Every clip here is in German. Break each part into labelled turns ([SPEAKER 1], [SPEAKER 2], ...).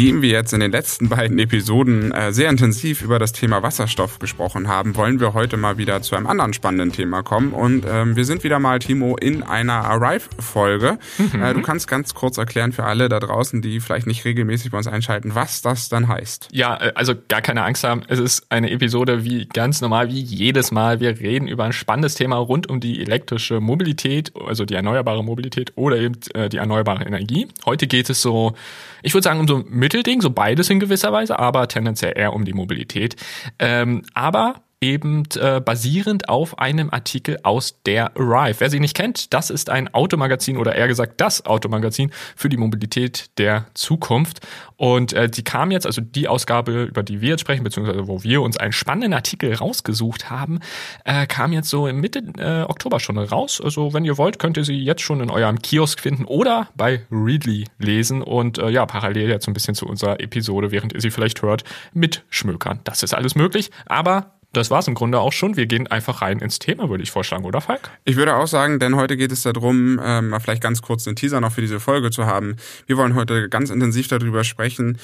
[SPEAKER 1] Nachdem wir jetzt in den letzten beiden Episoden äh, sehr intensiv über das Thema Wasserstoff gesprochen haben, wollen wir heute mal wieder zu einem anderen spannenden Thema kommen. Und ähm, wir sind wieder mal, Timo, in einer Arrive-Folge. Mhm. Äh, du kannst ganz kurz erklären für alle da draußen, die vielleicht nicht regelmäßig bei uns einschalten, was das dann heißt.
[SPEAKER 2] Ja, äh, also gar keine Angst haben. Es ist eine Episode wie ganz normal, wie jedes Mal. Wir reden über ein spannendes Thema rund um die elektrische Mobilität, also die erneuerbare Mobilität oder eben äh, die erneuerbare Energie. Heute geht es so, ich würde sagen, um so ein Mittelding, so beides in gewisser Weise, aber tendenziell eher um die Mobilität. Ähm, aber eben äh, basierend auf einem Artikel aus der Arrive. Wer sie nicht kennt, das ist ein Automagazin oder eher gesagt das Automagazin für die Mobilität der Zukunft. Und äh, die kam jetzt, also die Ausgabe, über die wir jetzt sprechen, beziehungsweise wo wir uns einen spannenden Artikel rausgesucht haben, äh, kam jetzt so im Mitte äh, Oktober schon raus. Also wenn ihr wollt, könnt ihr sie jetzt schon in eurem Kiosk finden oder bei Readly lesen und äh, ja, parallel jetzt so ein bisschen zu unserer Episode, während ihr sie vielleicht hört, mitschmökern. Das ist alles möglich, aber das war's im Grunde auch schon. Wir gehen einfach rein ins Thema, würde ich vorschlagen, oder Falk?
[SPEAKER 1] Ich würde auch sagen, denn heute geht es darum, ähm, vielleicht ganz kurz den Teaser noch für diese Folge zu haben. Wir wollen heute ganz intensiv darüber sprechen,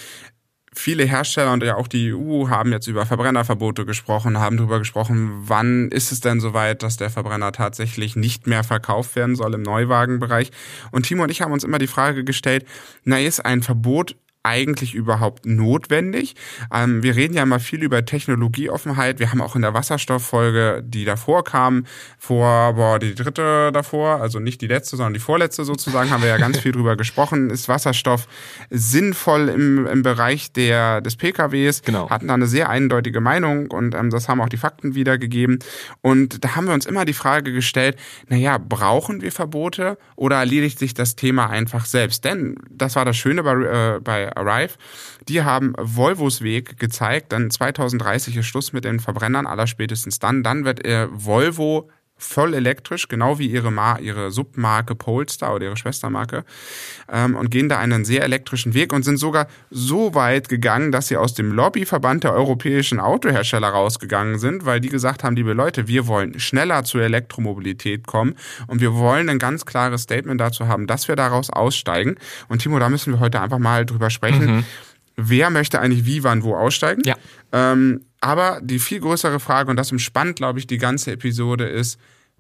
[SPEAKER 1] viele Hersteller und ja auch die EU haben jetzt über Verbrennerverbote gesprochen, haben darüber gesprochen, wann ist es denn soweit, dass der Verbrenner tatsächlich nicht mehr verkauft werden soll im Neuwagenbereich. Und Timo und ich haben uns immer die Frage gestellt, na, ist ein Verbot eigentlich überhaupt notwendig? Ähm, wir reden ja immer viel über Technologieoffenheit. Wir haben auch in der Wasserstofffolge, die davor kam, vor, boah, die dritte davor, also nicht die letzte, sondern die vorletzte sozusagen, haben wir ja ganz viel drüber gesprochen. Ist Wasserstoff sinnvoll im, im Bereich der, des PKWs? Genau. Hatten da eine sehr eindeutige Meinung und ähm, das haben auch die Fakten wiedergegeben. Und da haben wir uns immer die Frage gestellt, naja, brauchen wir Verbote oder erledigt sich das Thema einfach selbst? Denn das war das Schöne bei, äh, bei Arrive. Die haben Volvos Weg gezeigt. Dann 2030 ist Schluss mit den Verbrennern, aller spätestens dann. Dann wird äh, Volvo voll elektrisch, genau wie ihre, Mar ihre Submarke Polestar oder ihre Schwestermarke, ähm, und gehen da einen sehr elektrischen Weg und sind sogar so weit gegangen, dass sie aus dem Lobbyverband der europäischen Autohersteller rausgegangen sind, weil die gesagt haben, liebe Leute, wir wollen schneller zur Elektromobilität kommen und wir wollen ein ganz klares Statement dazu haben, dass wir daraus aussteigen. Und Timo, da müssen wir heute einfach mal drüber sprechen. Mhm. Wer möchte eigentlich wie, wann, wo aussteigen? Ja. Ähm, aber die viel größere Frage, und das umspannt, glaube ich, die ganze Episode, ist,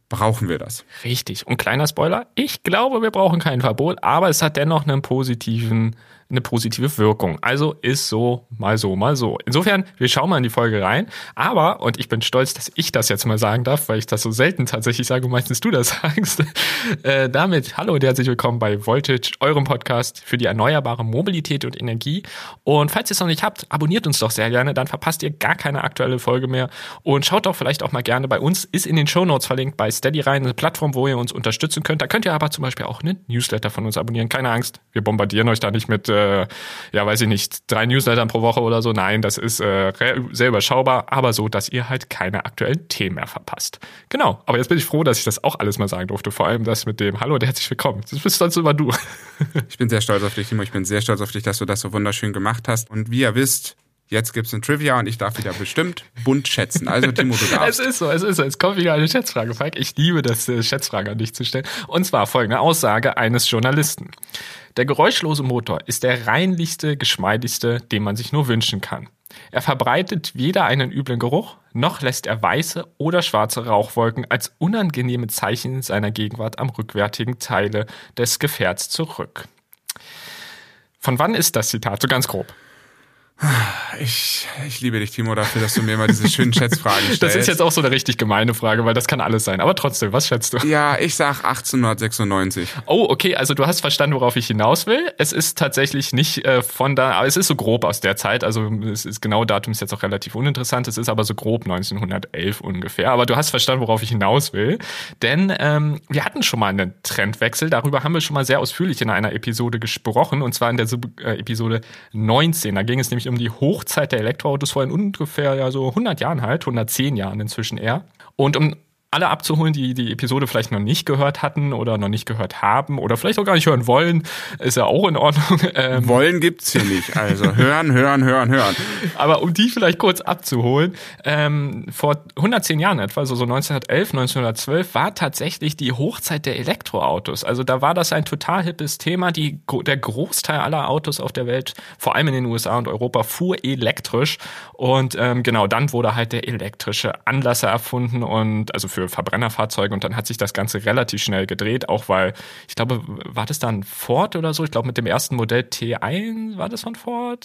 [SPEAKER 1] brauchen wir das?
[SPEAKER 2] Richtig. Und kleiner Spoiler, ich glaube, wir brauchen kein Verbot, aber es hat dennoch einen positiven eine positive Wirkung. Also ist so, mal so, mal so. Insofern, wir schauen mal in die Folge rein. Aber, und ich bin stolz, dass ich das jetzt mal sagen darf, weil ich das so selten tatsächlich sage meistens du das sagst. Äh, damit, hallo und herzlich willkommen bei Voltage, eurem Podcast für die erneuerbare Mobilität und Energie. Und falls ihr es noch nicht habt, abonniert uns doch sehr gerne, dann verpasst ihr gar keine aktuelle Folge mehr. Und schaut doch vielleicht auch mal gerne bei uns, ist in den Show Notes verlinkt bei Steady rein, eine Plattform, wo ihr uns unterstützen könnt. Da könnt ihr aber zum Beispiel auch einen Newsletter von uns abonnieren. Keine Angst, wir bombardieren euch da nicht mit äh, ja, weiß ich nicht, drei Newslettern pro Woche oder so. Nein, das ist äh, sehr überschaubar, aber so, dass ihr halt keine aktuellen Themen mehr verpasst. Genau, aber jetzt bin ich froh, dass ich das auch alles mal sagen durfte. Vor allem das mit dem Hallo und herzlich willkommen. Das bist sonst immer du.
[SPEAKER 1] ich bin sehr stolz auf dich, Timo. Ich bin sehr stolz auf dich, dass du das so wunderschön gemacht hast. Und wie ihr wisst, Jetzt gibt's ein Trivia und ich darf wieder bestimmt bunt schätzen. Also Timo, du darfst.
[SPEAKER 2] es ist so, es ist so. Es kommt wieder eine Schätzfrage, Falk. Ich liebe das, äh, Schätzfrage an dich zu stellen. Und zwar folgende Aussage eines Journalisten. Der geräuschlose Motor ist der reinlichste, geschmeidigste, den man sich nur wünschen kann. Er verbreitet weder einen üblen Geruch, noch lässt er weiße oder schwarze Rauchwolken als unangenehme Zeichen seiner Gegenwart am rückwärtigen Teile des Gefährts zurück. Von wann ist das Zitat? So ganz grob.
[SPEAKER 1] Ich, ich liebe dich, Timo, dafür, dass du mir mal diese schönen Schätzfragen stellst.
[SPEAKER 2] Das ist jetzt auch so eine richtig gemeine Frage, weil das kann alles sein. Aber trotzdem, was schätzt du?
[SPEAKER 1] Ja, ich sag 1896.
[SPEAKER 2] Oh, okay, also du hast verstanden, worauf ich hinaus will. Es ist tatsächlich nicht äh, von da, aber es ist so grob aus der Zeit. Also es ist genau Datum ist jetzt auch relativ uninteressant. Es ist aber so grob 1911 ungefähr. Aber du hast verstanden, worauf ich hinaus will. Denn ähm, wir hatten schon mal einen Trendwechsel. Darüber haben wir schon mal sehr ausführlich in einer Episode gesprochen. Und zwar in der äh, Episode 19. Da ging es nämlich um die Hochzeit der Elektroautos vor ungefähr ja so 100 Jahren halt, 110 Jahren inzwischen eher. Und um alle abzuholen, die die Episode vielleicht noch nicht gehört hatten oder noch nicht gehört haben oder vielleicht auch gar nicht hören wollen, ist ja auch in Ordnung.
[SPEAKER 1] Ähm, wollen gibt's hier nicht. Also hören, hören, hören, hören.
[SPEAKER 2] Aber um die vielleicht kurz abzuholen, ähm, vor 110 Jahren etwa, also so 1911, 1912, war tatsächlich die Hochzeit der Elektroautos. Also da war das ein total hippes Thema. Die, der Großteil aller Autos auf der Welt, vor allem in den USA und Europa, fuhr elektrisch. Und ähm, genau, dann wurde halt der elektrische Anlasser erfunden und also für Verbrennerfahrzeuge und dann hat sich das Ganze relativ schnell gedreht, auch weil, ich glaube, war das dann Ford oder so? Ich glaube, mit dem ersten Modell T1 war das von Ford?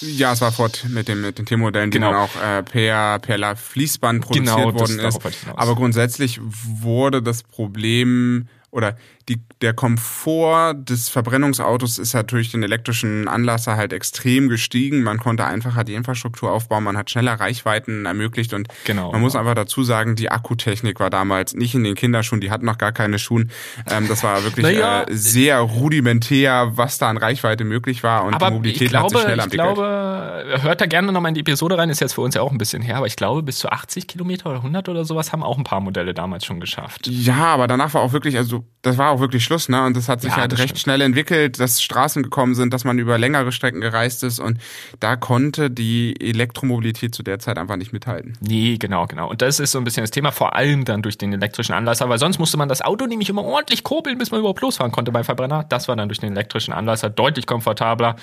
[SPEAKER 1] Ja, es war Ford mit, dem, mit den T-Modellen, die genau. dann auch äh, per, per Fließband produziert genau, worden ist. Aber grundsätzlich wurde das Problem oder die, der Komfort des Verbrennungsautos ist halt durch den elektrischen Anlasser halt extrem gestiegen. Man konnte einfacher die Infrastruktur aufbauen, man hat schneller Reichweiten ermöglicht und genau, man muss einfach dazu sagen, die Akkutechnik war damals nicht in den Kinderschuhen, die hatten noch gar keine Schuhen. Ähm, das war wirklich naja, äh, sehr rudimentär, was da an Reichweite möglich war und
[SPEAKER 2] aber die Mobilität glaube, hat sich schnell entwickelt. Ich glaube, hört da gerne nochmal in die Episode rein, ist jetzt für uns ja auch ein bisschen her, aber ich glaube, bis zu 80 Kilometer oder 100 oder sowas haben auch ein paar Modelle damals schon geschafft.
[SPEAKER 1] Ja, aber danach war auch wirklich, also das war auch wirklich Schluss, ne? Und das hat sich ja, halt recht stimmt. schnell entwickelt, dass Straßen gekommen sind, dass man über längere Strecken gereist ist und da konnte die Elektromobilität zu der Zeit einfach nicht mithalten.
[SPEAKER 2] Nee, genau, genau. Und das ist so ein bisschen das Thema, vor allem dann durch den elektrischen Anlasser, weil sonst musste man das Auto nämlich immer ordentlich kurbeln, bis man überhaupt losfahren konnte beim Verbrenner. Das war dann durch den elektrischen Anlasser deutlich komfortabler.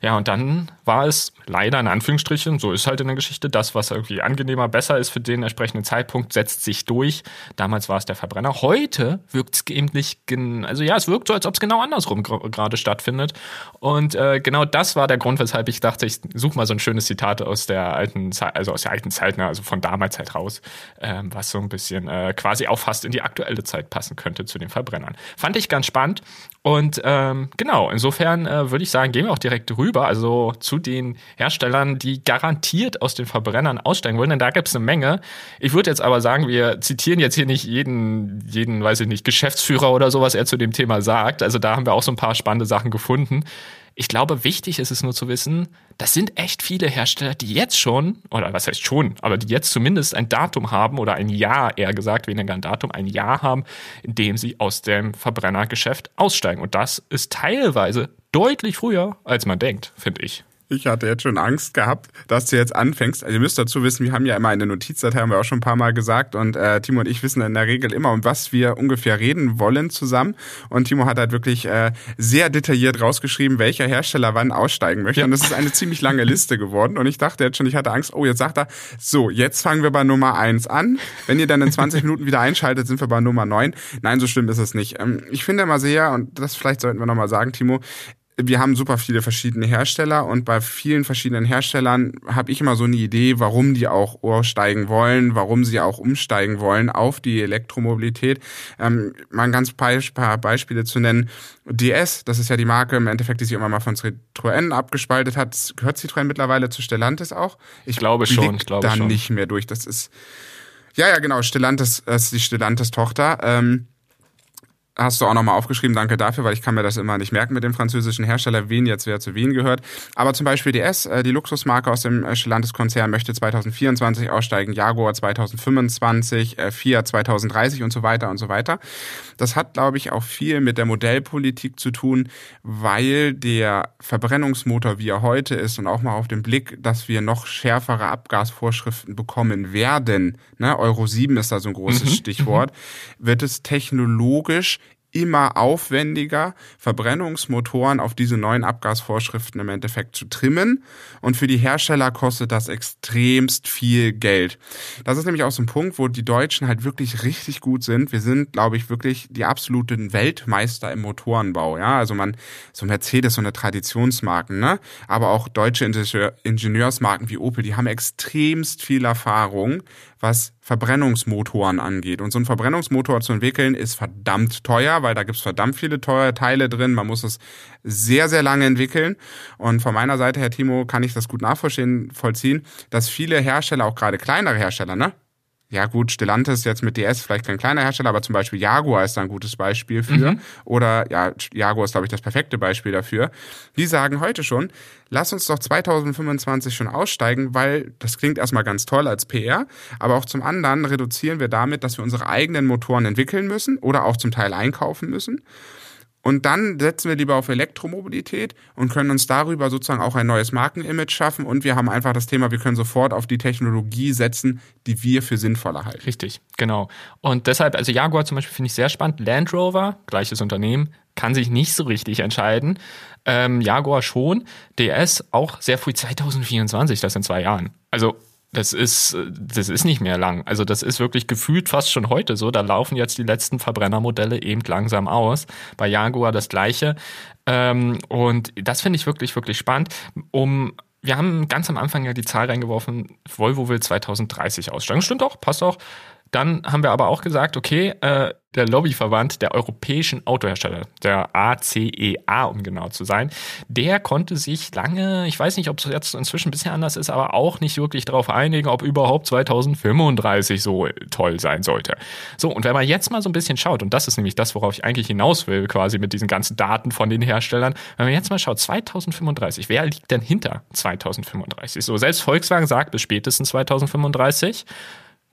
[SPEAKER 2] Ja, und dann war es leider in Anführungsstrichen, so ist halt in der Geschichte, das, was irgendwie angenehmer, besser ist für den entsprechenden Zeitpunkt, setzt sich durch. Damals war es der Verbrenner. Heute wirkt es eben nicht, also ja, es wirkt so, als ob es genau andersrum gerade stattfindet. Und äh, genau das war der Grund, weshalb ich dachte, ich suche mal so ein schönes Zitat aus der alten Zeit, also aus der alten Zeit, ne, also von damals halt raus, äh, was so ein bisschen äh, quasi auch fast in die aktuelle Zeit passen könnte zu den Verbrennern. Fand ich ganz spannend. Und ähm, genau, insofern äh, würde ich sagen, gehen wir auch direkt rüber, also zu den Herstellern, die garantiert aus den Verbrennern aussteigen wollen, denn da gibt es eine Menge. Ich würde jetzt aber sagen, wir zitieren jetzt hier nicht jeden, jeden, weiß ich nicht, Geschäftsführer oder so, was er zu dem Thema sagt. Also da haben wir auch so ein paar spannende Sachen gefunden. Ich glaube, wichtig ist es nur zu wissen, das sind echt viele Hersteller, die jetzt schon, oder was heißt schon, aber die jetzt zumindest ein Datum haben oder ein Jahr, eher gesagt, weniger ein Datum, ein Jahr haben, in dem sie aus dem Verbrennergeschäft aussteigen. Und das ist teilweise deutlich früher, als man denkt, finde ich.
[SPEAKER 1] Ich hatte jetzt schon Angst gehabt, dass du jetzt anfängst. Also ihr müsst dazu wissen, wir haben ja immer eine Notizdatei, haben wir auch schon ein paar Mal gesagt. Und äh, Timo und ich wissen in der Regel immer, um was wir ungefähr reden wollen zusammen. Und Timo hat halt wirklich äh, sehr detailliert rausgeschrieben, welcher Hersteller wann aussteigen möchte. Ja. Und das ist eine ziemlich lange Liste geworden. Und ich dachte jetzt schon, ich hatte Angst, oh, jetzt sagt er, so, jetzt fangen wir bei Nummer eins an. Wenn ihr dann in 20 Minuten wieder einschaltet, sind wir bei Nummer neun. Nein, so schlimm ist es nicht. Ähm, ich finde immer sehr, und das vielleicht sollten wir nochmal sagen, Timo, wir haben super viele verschiedene Hersteller und bei vielen verschiedenen Herstellern habe ich immer so eine Idee, warum die auch aussteigen wollen, warum sie auch umsteigen wollen auf die Elektromobilität. Ähm, mal ein ganz paar Beispiele zu nennen. DS, das ist ja die Marke im Endeffekt, die sich immer mal von Citroën abgespaltet hat. Gehört Citroën mittlerweile zu Stellantis auch?
[SPEAKER 2] Ich glaube schon, ich glaube
[SPEAKER 1] da
[SPEAKER 2] schon.
[SPEAKER 1] nicht mehr durch. Das ist ja, ja, genau. Stellantis das ist die Stellantis-Tochter. Ähm, hast du auch nochmal aufgeschrieben, danke dafür, weil ich kann mir das immer nicht merken mit dem französischen Hersteller, wen jetzt wer zu wen gehört. Aber zum Beispiel DS, äh, die Luxusmarke aus dem äh, Stellantis-Konzern, möchte 2024 aussteigen, Jaguar 2025, äh, Fiat 2030 und so weiter und so weiter. Das hat, glaube ich, auch viel mit der Modellpolitik zu tun, weil der Verbrennungsmotor, wie er heute ist, und auch mal auf den Blick, dass wir noch schärfere Abgasvorschriften bekommen werden, ne, Euro 7 ist da so ein großes mhm. Stichwort, mhm. wird es technologisch immer aufwendiger, Verbrennungsmotoren auf diese neuen Abgasvorschriften im Endeffekt zu trimmen. Und für die Hersteller kostet das extremst viel Geld. Das ist nämlich auch so ein Punkt, wo die Deutschen halt wirklich richtig gut sind. Wir sind, glaube ich, wirklich die absoluten Weltmeister im Motorenbau. Ja, also man, so Mercedes, so eine Traditionsmarken, ne? Aber auch deutsche Ingenieursmarken wie Opel, die haben extremst viel Erfahrung, was Verbrennungsmotoren angeht. Und so ein Verbrennungsmotor zu entwickeln ist verdammt teuer, weil da gibt's verdammt viele teure Teile drin. Man muss es sehr, sehr lange entwickeln. Und von meiner Seite, Herr Timo, kann ich das gut nachvollziehen, vollziehen, dass viele Hersteller, auch gerade kleinere Hersteller, ne? Ja gut, Stellantis jetzt mit DS vielleicht kein kleiner Hersteller, aber zum Beispiel Jaguar ist da ein gutes Beispiel für. Mhm. Oder ja, Jaguar ist, glaube ich, das perfekte Beispiel dafür. Die sagen heute schon, lass uns doch 2025 schon aussteigen, weil das klingt erstmal ganz toll als PR, aber auch zum anderen reduzieren wir damit, dass wir unsere eigenen Motoren entwickeln müssen oder auch zum Teil einkaufen müssen. Und dann setzen wir lieber auf Elektromobilität und können uns darüber sozusagen auch ein neues Markenimage schaffen. Und wir haben einfach das Thema, wir können sofort auf die Technologie setzen, die wir für sinnvoller halten.
[SPEAKER 2] Richtig, genau. Und deshalb, also Jaguar zum Beispiel finde ich sehr spannend. Land Rover, gleiches Unternehmen, kann sich nicht so richtig entscheiden. Ähm, Jaguar schon. DS auch sehr früh 2024, das in zwei Jahren. Also das ist, das ist nicht mehr lang. Also das ist wirklich gefühlt fast schon heute so. Da laufen jetzt die letzten Verbrennermodelle eben langsam aus. Bei Jaguar das gleiche. Ähm, und das finde ich wirklich, wirklich spannend. Um wir haben ganz am Anfang ja die Zahl reingeworfen, Volvo will 2030 aussteigen. Stimmt auch, passt auch. Dann haben wir aber auch gesagt, okay, äh, der Lobbyverband der europäischen Autohersteller, der ACEA, e um genau zu sein, der konnte sich lange, ich weiß nicht, ob es jetzt inzwischen ein bisschen anders ist, aber auch nicht wirklich darauf einigen, ob überhaupt 2035 so toll sein sollte. So, und wenn man jetzt mal so ein bisschen schaut, und das ist nämlich das, worauf ich eigentlich hinaus will, quasi mit diesen ganzen Daten von den Herstellern, wenn man jetzt mal schaut, 2035, wer liegt denn hinter 2035? So, selbst Volkswagen sagt bis spätestens 2035.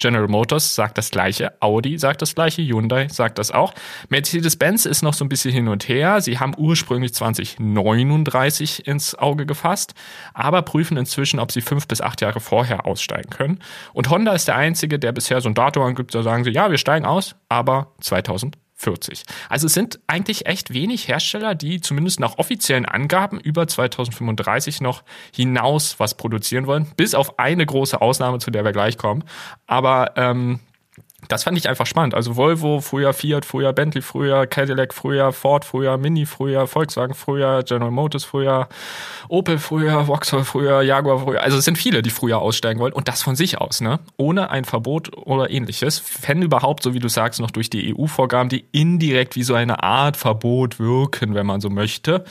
[SPEAKER 2] General Motors sagt das gleiche, Audi sagt das gleiche, Hyundai sagt das auch. Mercedes-Benz ist noch so ein bisschen hin und her. Sie haben ursprünglich 2039 ins Auge gefasst, aber prüfen inzwischen, ob sie fünf bis acht Jahre vorher aussteigen können. Und Honda ist der einzige, der bisher so ein Datum angibt, da sagen sie, ja, wir steigen aus, aber 2000 40. Also es sind eigentlich echt wenig Hersteller, die zumindest nach offiziellen Angaben über 2035 noch hinaus was produzieren wollen, bis auf eine große Ausnahme, zu der wir gleich kommen. Aber ähm, das fand ich einfach spannend. Also Volvo, früher Fiat, früher Bentley, früher Cadillac, früher Ford, früher Mini, früher Volkswagen, früher General Motors, früher Opel, früher Vauxhall, früher Jaguar, früher. Also es sind viele, die früher aussteigen wollen und das von sich aus, ne? Ohne ein Verbot oder ähnliches. Wenn überhaupt, so wie du sagst, noch durch die EU-Vorgaben, die indirekt wie so eine Art Verbot wirken, wenn man so möchte.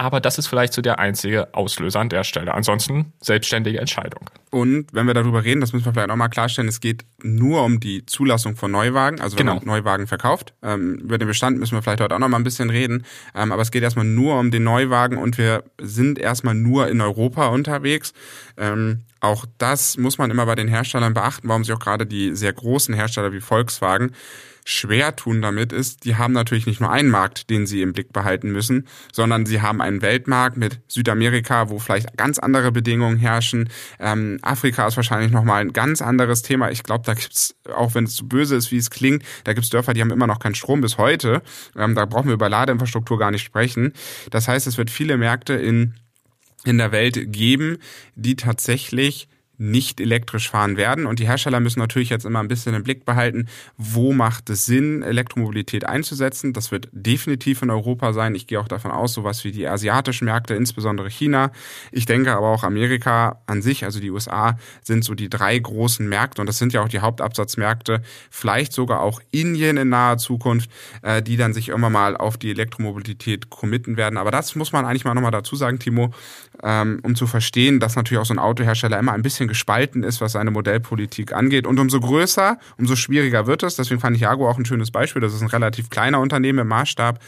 [SPEAKER 2] Aber das ist vielleicht so der einzige Auslöser an der Stelle. Ansonsten selbstständige Entscheidung.
[SPEAKER 1] Und wenn wir darüber reden, das müssen wir vielleicht auch mal klarstellen, es geht nur um die Zulassung von Neuwagen, also wenn genau. man Neuwagen verkauft. Ähm, über den Bestand müssen wir vielleicht heute auch noch mal ein bisschen reden. Ähm, aber es geht erstmal nur um den Neuwagen und wir sind erstmal nur in Europa unterwegs. Ähm, auch das muss man immer bei den Herstellern beachten, warum sich auch gerade die sehr großen Hersteller wie Volkswagen schwer tun damit ist, die haben natürlich nicht nur einen Markt, den sie im Blick behalten müssen, sondern sie haben einen Weltmarkt mit Südamerika, wo vielleicht ganz andere Bedingungen herrschen. Ähm, Afrika ist wahrscheinlich nochmal ein ganz anderes Thema. Ich glaube, da gibt's, auch wenn es so böse ist, wie es klingt, da gibt's Dörfer, die haben immer noch keinen Strom bis heute. Ähm, da brauchen wir über Ladeinfrastruktur gar nicht sprechen. Das heißt, es wird viele Märkte in in der Welt geben, die tatsächlich nicht elektrisch fahren werden. Und die Hersteller müssen natürlich jetzt immer ein bisschen im Blick behalten, wo macht es Sinn, Elektromobilität einzusetzen. Das wird definitiv in Europa sein. Ich gehe auch davon aus, sowas wie die asiatischen Märkte, insbesondere China. Ich denke aber auch Amerika an sich, also die USA, sind so die drei großen Märkte und das sind ja auch die Hauptabsatzmärkte. Vielleicht sogar auch Indien in naher Zukunft, äh, die dann sich irgendwann mal auf die Elektromobilität committen werden. Aber das muss man eigentlich mal nochmal dazu sagen, Timo, ähm, um zu verstehen, dass natürlich auch so ein Autohersteller immer ein bisschen gespalten ist, was seine Modellpolitik angeht. Und umso größer, umso schwieriger wird es. Deswegen fand ich Jaguar auch ein schönes Beispiel. Das ist ein relativ kleiner Unternehmen im Maßstab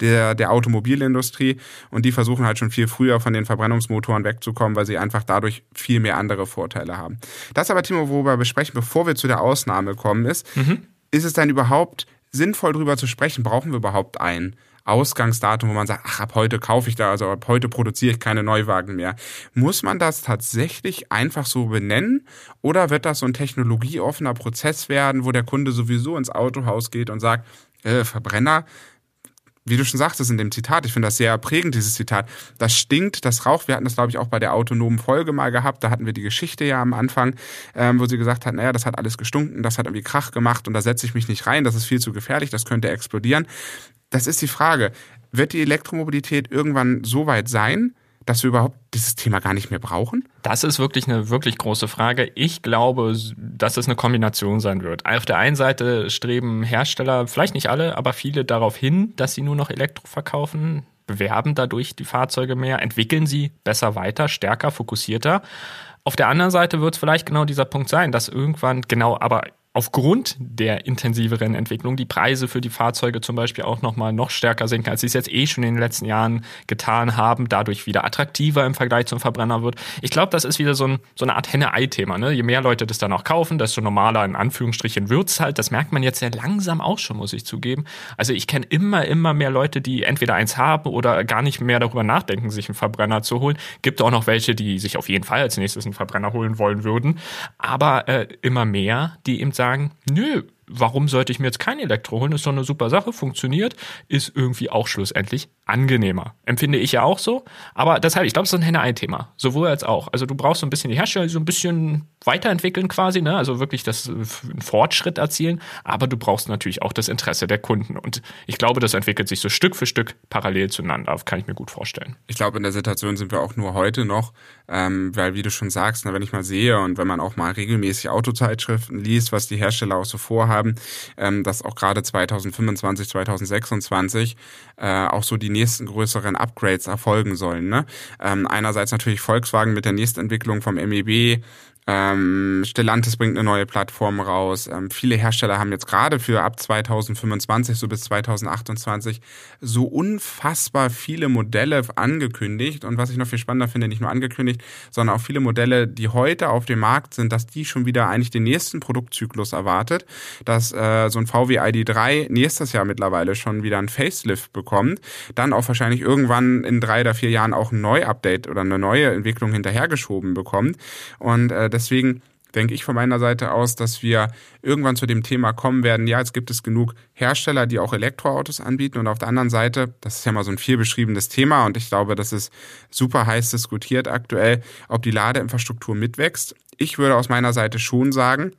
[SPEAKER 1] der, der Automobilindustrie. Und die versuchen halt schon viel früher von den Verbrennungsmotoren wegzukommen, weil sie einfach dadurch viel mehr andere Vorteile haben. Das aber, Timo, worüber wir besprechen, bevor wir zu der Ausnahme kommen, ist, mhm. ist es dann überhaupt sinnvoll darüber zu sprechen? Brauchen wir überhaupt einen? Ausgangsdatum, wo man sagt, ach, ab heute kaufe ich da, also ab heute produziere ich keine Neuwagen mehr. Muss man das tatsächlich einfach so benennen oder wird das so ein technologieoffener Prozess werden, wo der Kunde sowieso ins Autohaus geht und sagt, äh, Verbrenner, wie du schon sagtest in dem Zitat, ich finde das sehr prägend, dieses Zitat, das stinkt, das raucht. Wir hatten das, glaube ich, auch bei der autonomen Folge mal gehabt. Da hatten wir die Geschichte ja am Anfang, ähm, wo sie gesagt hat, naja, das hat alles gestunken, das hat irgendwie Krach gemacht und da setze ich mich nicht rein, das ist viel zu gefährlich, das könnte explodieren. Das ist die Frage. Wird die Elektromobilität irgendwann so weit sein, dass wir überhaupt dieses Thema gar nicht mehr brauchen?
[SPEAKER 2] Das ist wirklich eine wirklich große Frage. Ich glaube, dass es eine Kombination sein wird. Auf der einen Seite streben Hersteller, vielleicht nicht alle, aber viele darauf hin, dass sie nur noch Elektro verkaufen, bewerben dadurch die Fahrzeuge mehr, entwickeln sie besser weiter, stärker, fokussierter. Auf der anderen Seite wird es vielleicht genau dieser Punkt sein, dass irgendwann genau, aber aufgrund der intensiveren Entwicklung die Preise für die Fahrzeuge zum Beispiel auch nochmal noch stärker sinken, als sie es jetzt eh schon in den letzten Jahren getan haben, dadurch wieder attraktiver im Vergleich zum Verbrenner wird. Ich glaube, das ist wieder so, ein, so eine Art Henne-Ei-Thema. Ne? Je mehr Leute das dann auch kaufen, desto normaler in Anführungsstrichen wird's halt. Das merkt man jetzt sehr langsam auch schon, muss ich zugeben. Also ich kenne immer, immer mehr Leute, die entweder eins haben oder gar nicht mehr darüber nachdenken, sich einen Verbrenner zu holen. Gibt auch noch welche, die sich auf jeden Fall als nächstes einen Verbrenner holen wollen würden. Aber äh, immer mehr, die eben nö, warum sollte ich mir jetzt kein Elektro holen? Ist doch eine super Sache, funktioniert, ist irgendwie auch schlussendlich angenehmer. Empfinde ich ja auch so. Aber deshalb, ich glaube, es ist ein Henne-Ei-Thema. Sowohl als auch. Also du brauchst so ein bisschen die Hersteller, die so ein bisschen weiterentwickeln quasi, ne? also wirklich das einen Fortschritt erzielen. Aber du brauchst natürlich auch das Interesse der Kunden. Und ich glaube, das entwickelt sich so Stück für Stück parallel zueinander. Kann ich mir gut vorstellen.
[SPEAKER 1] Ich glaube, in der Situation sind wir auch nur heute noch, ähm, weil wie du schon sagst, na, wenn ich mal sehe und wenn man auch mal regelmäßig Autozeitschriften liest, was die Hersteller auch so vorhaben, ähm, dass auch gerade 2025, 2026 äh, auch so die nächsten größeren Upgrades erfolgen sollen. Ne? Ähm, einerseits natürlich Volkswagen mit der Nächstentwicklung vom MEB, ähm, Stellantis bringt eine neue Plattform raus. Ähm, viele Hersteller haben jetzt gerade für ab 2025 so bis 2028 so unfassbar viele Modelle angekündigt. Und was ich noch viel spannender finde, nicht nur angekündigt, sondern auch viele Modelle, die heute auf dem Markt sind, dass die schon wieder eigentlich den nächsten Produktzyklus erwartet. Dass äh, so ein VW ID3 nächstes Jahr mittlerweile schon wieder ein Facelift bekommt. Dann auch wahrscheinlich irgendwann in drei oder vier Jahren auch ein Neuupdate oder eine neue Entwicklung hinterhergeschoben bekommt. Und äh, deswegen denke ich von meiner Seite aus, dass wir irgendwann zu dem Thema kommen werden, ja, jetzt gibt es genug Hersteller, die auch Elektroautos anbieten und auf der anderen Seite, das ist ja mal so ein viel beschriebenes Thema und ich glaube, das ist super heiß diskutiert aktuell, ob die Ladeinfrastruktur mitwächst. Ich würde aus meiner Seite schon sagen,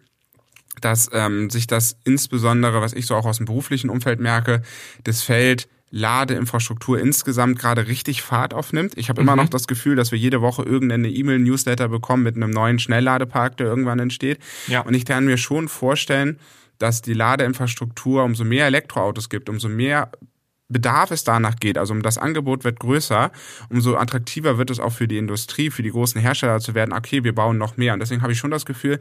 [SPEAKER 1] dass ähm, sich das insbesondere, was ich so auch aus dem beruflichen Umfeld merke, das Feld Ladeinfrastruktur insgesamt gerade richtig Fahrt aufnimmt. Ich habe mhm. immer noch das Gefühl, dass wir jede Woche irgendeine E-Mail-Newsletter bekommen mit einem neuen Schnellladepark, der irgendwann entsteht. Ja. Und ich kann mir schon vorstellen, dass die Ladeinfrastruktur, umso mehr Elektroautos gibt, umso mehr Bedarf es danach geht, also um das Angebot wird größer, umso attraktiver wird es auch für die Industrie, für die großen Hersteller zu werden, okay, wir bauen noch mehr. Und deswegen habe ich schon das Gefühl,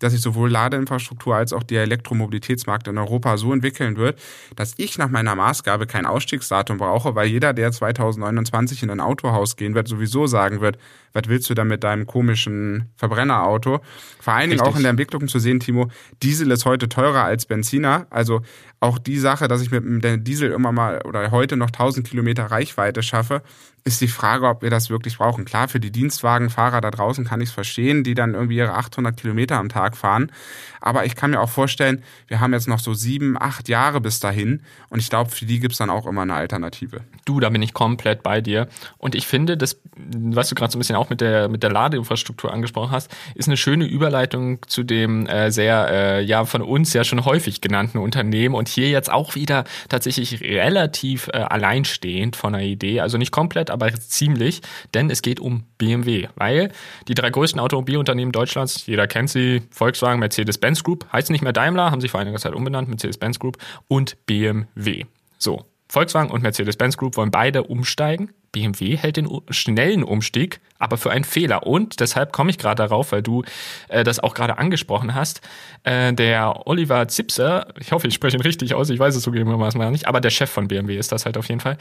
[SPEAKER 1] dass sich sowohl Ladeinfrastruktur als auch der Elektromobilitätsmarkt in Europa so entwickeln wird, dass ich nach meiner Maßgabe kein Ausstiegsdatum brauche, weil jeder, der 2029 in ein Autohaus gehen wird, sowieso sagen wird, was willst du da mit deinem komischen Verbrennerauto? Vor allen Dingen auch in der Entwicklung zu sehen, Timo, Diesel ist heute teurer als Benziner. Also auch die Sache, dass ich mit dem Diesel immer mal oder heute noch 1000 Kilometer Reichweite schaffe, ist die Frage, ob wir das wirklich brauchen. Klar, für die Dienstwagenfahrer da draußen kann ich es verstehen, die dann irgendwie ihre 800 Kilometer am Tag fahren. Aber ich kann mir auch vorstellen, wir haben jetzt noch so sieben, acht Jahre bis dahin. Und ich glaube, für die gibt's dann auch immer eine Alternative.
[SPEAKER 2] Du, da bin ich komplett bei dir. Und ich finde, das, was du gerade so ein bisschen auch mit der, mit der Ladeinfrastruktur angesprochen hast, ist eine schöne Überleitung zu dem äh, sehr, äh, ja, von uns ja schon häufig genannten Unternehmen. Und hier jetzt auch wieder tatsächlich relativ äh, alleinstehend von der Idee. Also nicht komplett, aber ziemlich, denn es geht um BMW, weil die drei größten Automobilunternehmen Deutschlands, jeder kennt sie, Volkswagen, Mercedes-Benz Group, heißt nicht mehr Daimler, haben sich vor einiger Zeit umbenannt, Mercedes-Benz Group und BMW. So, Volkswagen und Mercedes-Benz Group wollen beide umsteigen. BMW hält den schnellen Umstieg aber für einen Fehler. Und deshalb komme ich gerade darauf, weil du äh, das auch gerade angesprochen hast. Äh, der Oliver Zipser, ich hoffe, ich spreche ihn richtig aus, ich weiß es zugegebenermaßen mal nicht, aber der Chef von BMW ist das halt auf jeden Fall,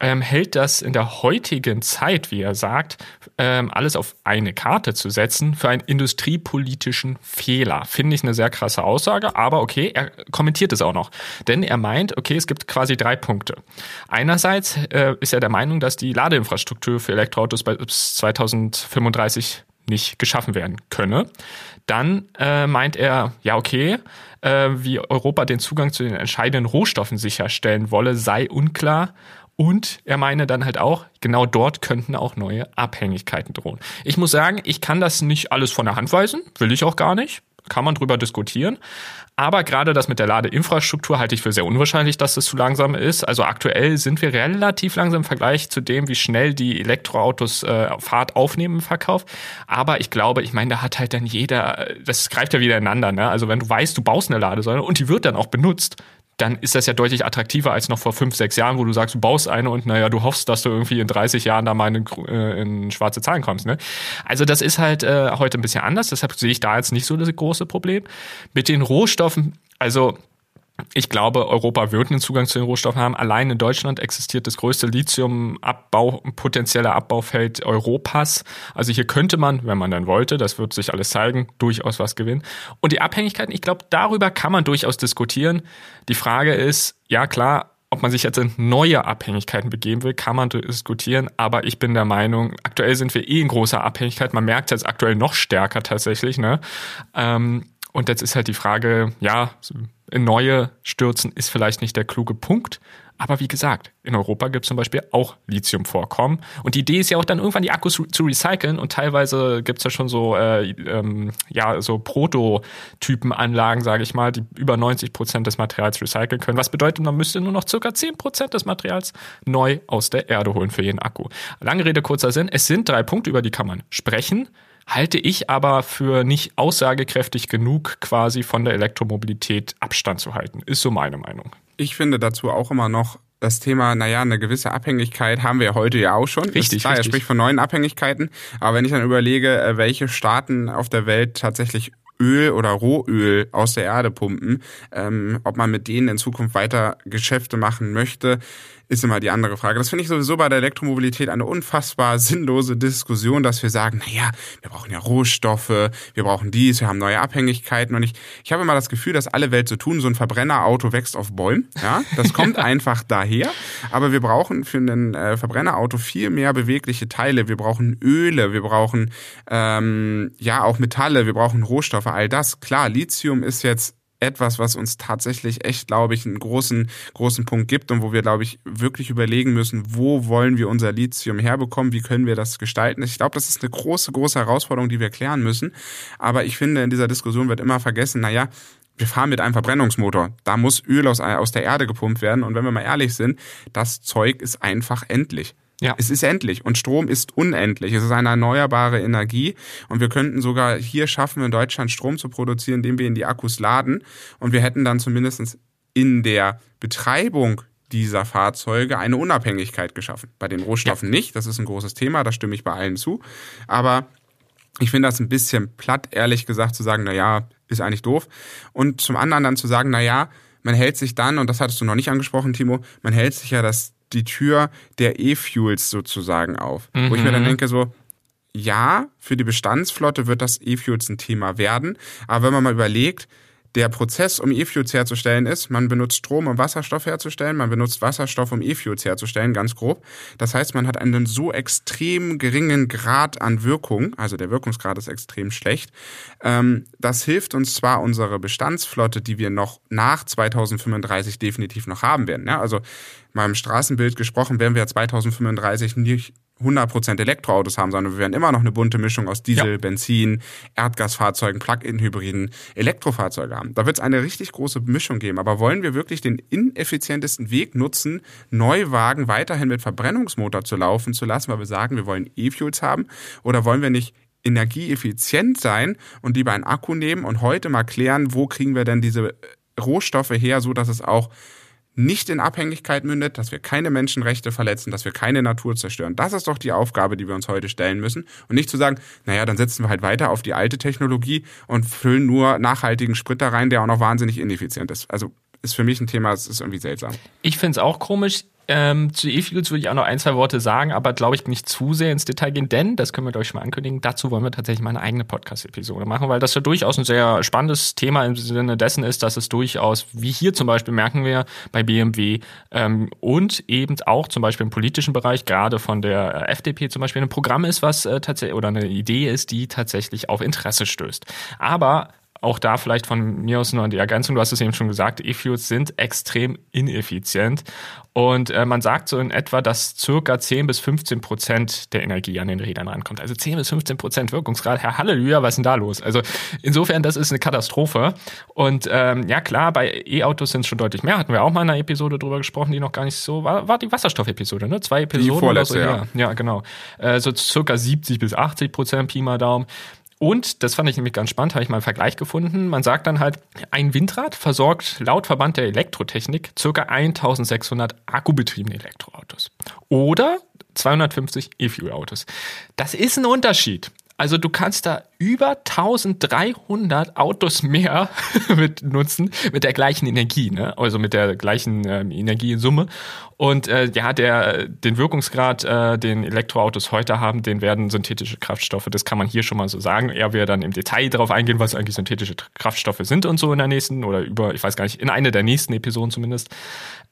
[SPEAKER 2] ähm, hält das in der heutigen Zeit, wie er sagt, ähm, alles auf eine Karte zu setzen für einen industriepolitischen Fehler. Finde ich eine sehr krasse Aussage, aber okay, er kommentiert es auch noch. Denn er meint, okay, es gibt quasi drei Punkte. Einerseits äh, ist er der Meinung, dass die Ladeinfrastruktur für Elektroautos bis 2035 nicht geschaffen werden könne. Dann äh, meint er, ja, okay, äh, wie Europa den Zugang zu den entscheidenden Rohstoffen sicherstellen wolle, sei unklar. Und er meine dann halt auch, genau dort könnten auch neue Abhängigkeiten drohen. Ich muss sagen, ich kann das nicht alles von der Hand weisen, will ich auch gar nicht kann man drüber diskutieren. Aber gerade das mit der Ladeinfrastruktur halte ich für sehr unwahrscheinlich, dass das zu langsam ist. Also aktuell sind wir relativ langsam im Vergleich zu dem, wie schnell die Elektroautos äh, Fahrt aufnehmen im Verkauf. Aber ich glaube, ich meine, da hat halt dann jeder, das greift ja wieder ineinander. Ne? Also wenn du weißt, du baust eine Ladesäule und die wird dann auch benutzt, dann ist das ja deutlich attraktiver als noch vor fünf, sechs Jahren, wo du sagst, du baust eine und naja, du hoffst, dass du irgendwie in 30 Jahren da mal in, äh, in schwarze Zahlen kommst. Ne? Also das ist halt äh, heute ein bisschen anders, deshalb sehe ich da jetzt nicht so das große Problem. Mit den Rohstoffen, also ich glaube, Europa wird einen Zugang zu den Rohstoffen haben. Allein in Deutschland existiert das größte Lithium-Abbau, potenzielle Abbaufeld Europas. Also hier könnte man, wenn man dann wollte, das wird sich alles zeigen, durchaus was gewinnen. Und die Abhängigkeiten, ich glaube, darüber kann man durchaus diskutieren. Die Frage ist, ja klar, ob man sich jetzt in neue Abhängigkeiten begeben will, kann man diskutieren. Aber ich bin der Meinung, aktuell sind wir eh in großer Abhängigkeit. Man merkt es jetzt aktuell noch stärker tatsächlich. Ne? Ähm, und jetzt ist halt die Frage, ja, in neue stürzen ist vielleicht nicht der kluge Punkt. Aber wie gesagt, in Europa gibt es zum Beispiel auch Lithiumvorkommen. Und die Idee ist ja auch dann irgendwann die Akkus zu recyceln. Und teilweise gibt es ja schon so, äh, ähm, ja, so Prototypenanlagen, sage ich mal, die über 90 Prozent des Materials recyceln können. Was bedeutet, man müsste nur noch circa 10 Prozent des Materials neu aus der Erde holen für jeden Akku. Lange Rede, kurzer Sinn. Es sind drei Punkte, über die kann man sprechen halte ich aber für nicht aussagekräftig genug, quasi von der Elektromobilität Abstand zu halten. Ist so meine Meinung.
[SPEAKER 1] Ich finde dazu auch immer noch das Thema, naja, eine gewisse Abhängigkeit haben wir heute ja auch schon.
[SPEAKER 2] Richtig,
[SPEAKER 1] klar. Er spricht von neuen Abhängigkeiten. Aber wenn ich dann überlege, äh, welche Staaten auf der Welt tatsächlich Öl oder Rohöl aus der Erde pumpen, ähm, ob man mit denen in Zukunft weiter Geschäfte machen möchte, ist immer die andere Frage. Das finde ich sowieso bei der Elektromobilität eine unfassbar sinnlose Diskussion, dass wir sagen, na ja, wir brauchen ja Rohstoffe, wir brauchen dies, wir haben neue Abhängigkeiten und ich, ich habe immer das Gefühl, dass alle Welt so tun, so ein Verbrennerauto wächst auf Bäumen, ja, das kommt einfach daher, aber wir brauchen für ein äh, Verbrennerauto viel mehr bewegliche Teile, wir brauchen Öle, wir brauchen ähm, ja auch Metalle, wir brauchen Rohstoffe, all das. Klar, Lithium ist jetzt etwas, was uns tatsächlich echt, glaube ich, einen großen, großen Punkt gibt und wo wir, glaube ich, wirklich überlegen müssen, wo wollen wir unser Lithium herbekommen, wie können wir das gestalten. Ich glaube, das ist eine große, große Herausforderung, die wir klären müssen. Aber ich finde, in dieser Diskussion wird immer vergessen, naja, wir fahren mit einem Verbrennungsmotor. Da muss Öl aus, aus der Erde gepumpt werden. Und wenn wir mal ehrlich sind, das Zeug ist einfach endlich. Ja. Es ist endlich und Strom ist unendlich. Es ist eine erneuerbare Energie und wir könnten sogar hier schaffen, in Deutschland Strom zu produzieren, indem wir in die Akkus laden und wir hätten dann zumindest in der Betreibung dieser Fahrzeuge eine Unabhängigkeit geschaffen. Bei den Rohstoffen ja. nicht, das ist ein großes Thema, da stimme ich bei allen zu. Aber ich finde das ein bisschen platt, ehrlich gesagt, zu sagen, na ja, ist eigentlich doof. Und zum anderen dann zu sagen, na ja, man hält sich dann, und das hattest du noch nicht angesprochen, Timo, man hält sich ja das die Tür der E-Fuels sozusagen auf. Mhm. Wo ich mir dann mhm. denke, so, ja, für die Bestandsflotte wird das E-Fuels ein Thema werden. Aber wenn man mal überlegt, der Prozess, um E-Fuels herzustellen, ist, man benutzt Strom, um Wasserstoff herzustellen, man benutzt Wasserstoff, um E-Fuels herzustellen, ganz grob. Das heißt, man hat einen so extrem geringen Grad an Wirkung, also der Wirkungsgrad ist extrem schlecht. Ähm, das hilft uns zwar, unsere Bestandsflotte, die wir noch nach 2035 definitiv noch haben werden. Also mal im Straßenbild gesprochen, werden wir 2035 nicht 100% Elektroautos haben, sondern wir werden immer noch eine bunte Mischung aus Diesel, ja. Benzin, Erdgasfahrzeugen, Plug-in-Hybriden, Elektrofahrzeuge haben. Da wird es eine richtig große Mischung geben. Aber wollen wir wirklich den ineffizientesten Weg nutzen, Neuwagen weiterhin mit Verbrennungsmotor zu laufen zu lassen, weil wir sagen, wir wollen E-Fuels haben? Oder wollen wir nicht energieeffizient sein und lieber einen Akku nehmen und heute mal klären, wo kriegen wir denn diese Rohstoffe her, so dass es auch nicht in Abhängigkeit mündet, dass wir keine Menschenrechte verletzen, dass wir keine Natur zerstören. Das ist doch die Aufgabe, die wir uns heute stellen müssen. Und nicht zu sagen, naja, dann setzen wir halt weiter auf die alte Technologie und füllen nur nachhaltigen Sprit da rein, der auch noch wahnsinnig ineffizient ist. Also ist für mich ein Thema, es ist irgendwie seltsam.
[SPEAKER 2] Ich finde es auch komisch. Ähm, zu E-Fuels würde ich auch noch ein, zwei Worte sagen, aber glaube ich nicht zu sehr ins Detail gehen, denn, das können wir euch schon mal ankündigen, dazu wollen wir tatsächlich mal eine eigene Podcast-Episode machen, weil das ja durchaus ein sehr spannendes Thema im Sinne dessen ist, dass es durchaus, wie hier zum Beispiel merken wir bei BMW ähm, und eben auch zum Beispiel im politischen Bereich, gerade von der FDP zum Beispiel, ein Programm ist, was äh, tatsächlich oder eine Idee ist, die tatsächlich auf Interesse stößt. Aber auch da vielleicht von mir aus nur die Ergänzung, du hast es eben schon gesagt, E-Fuels sind extrem ineffizient und äh, man sagt so in etwa, dass circa 10 bis 15 Prozent der Energie an den Rädern rankommt. Also 10 bis 15 Prozent Wirkungsgrad. Herr Halleluja, was ist denn da los? Also insofern, das ist eine Katastrophe. Und ähm, ja klar, bei E-Autos sind es schon deutlich mehr. Hatten wir auch mal in einer Episode drüber gesprochen, die noch gar nicht so war. War die Wasserstoff-Episode, ne? Zwei Episoden
[SPEAKER 1] die vorletzte,
[SPEAKER 2] oder
[SPEAKER 1] so.
[SPEAKER 2] Ja. ja, genau. Äh, so circa 70 bis 80 Prozent Pi mal Daumen. Und das fand ich nämlich ganz spannend, habe ich mal einen Vergleich gefunden. Man sagt dann halt, ein Windrad versorgt laut Verband der Elektrotechnik ca. 1600 akkubetriebene Elektroautos. Oder 250 E-Fuel-Autos. Das ist ein Unterschied. Also du kannst da über 1300 Autos mehr mit nutzen mit der gleichen Energie, ne? also mit der gleichen äh, Energiesumme. Und äh, ja, der den Wirkungsgrad, äh, den Elektroautos heute haben, den werden synthetische Kraftstoffe. Das kann man hier schon mal so sagen. Er wird dann im Detail darauf eingehen, was eigentlich synthetische Kraftstoffe sind und so in der nächsten oder über, ich weiß gar nicht, in einer der nächsten Episoden zumindest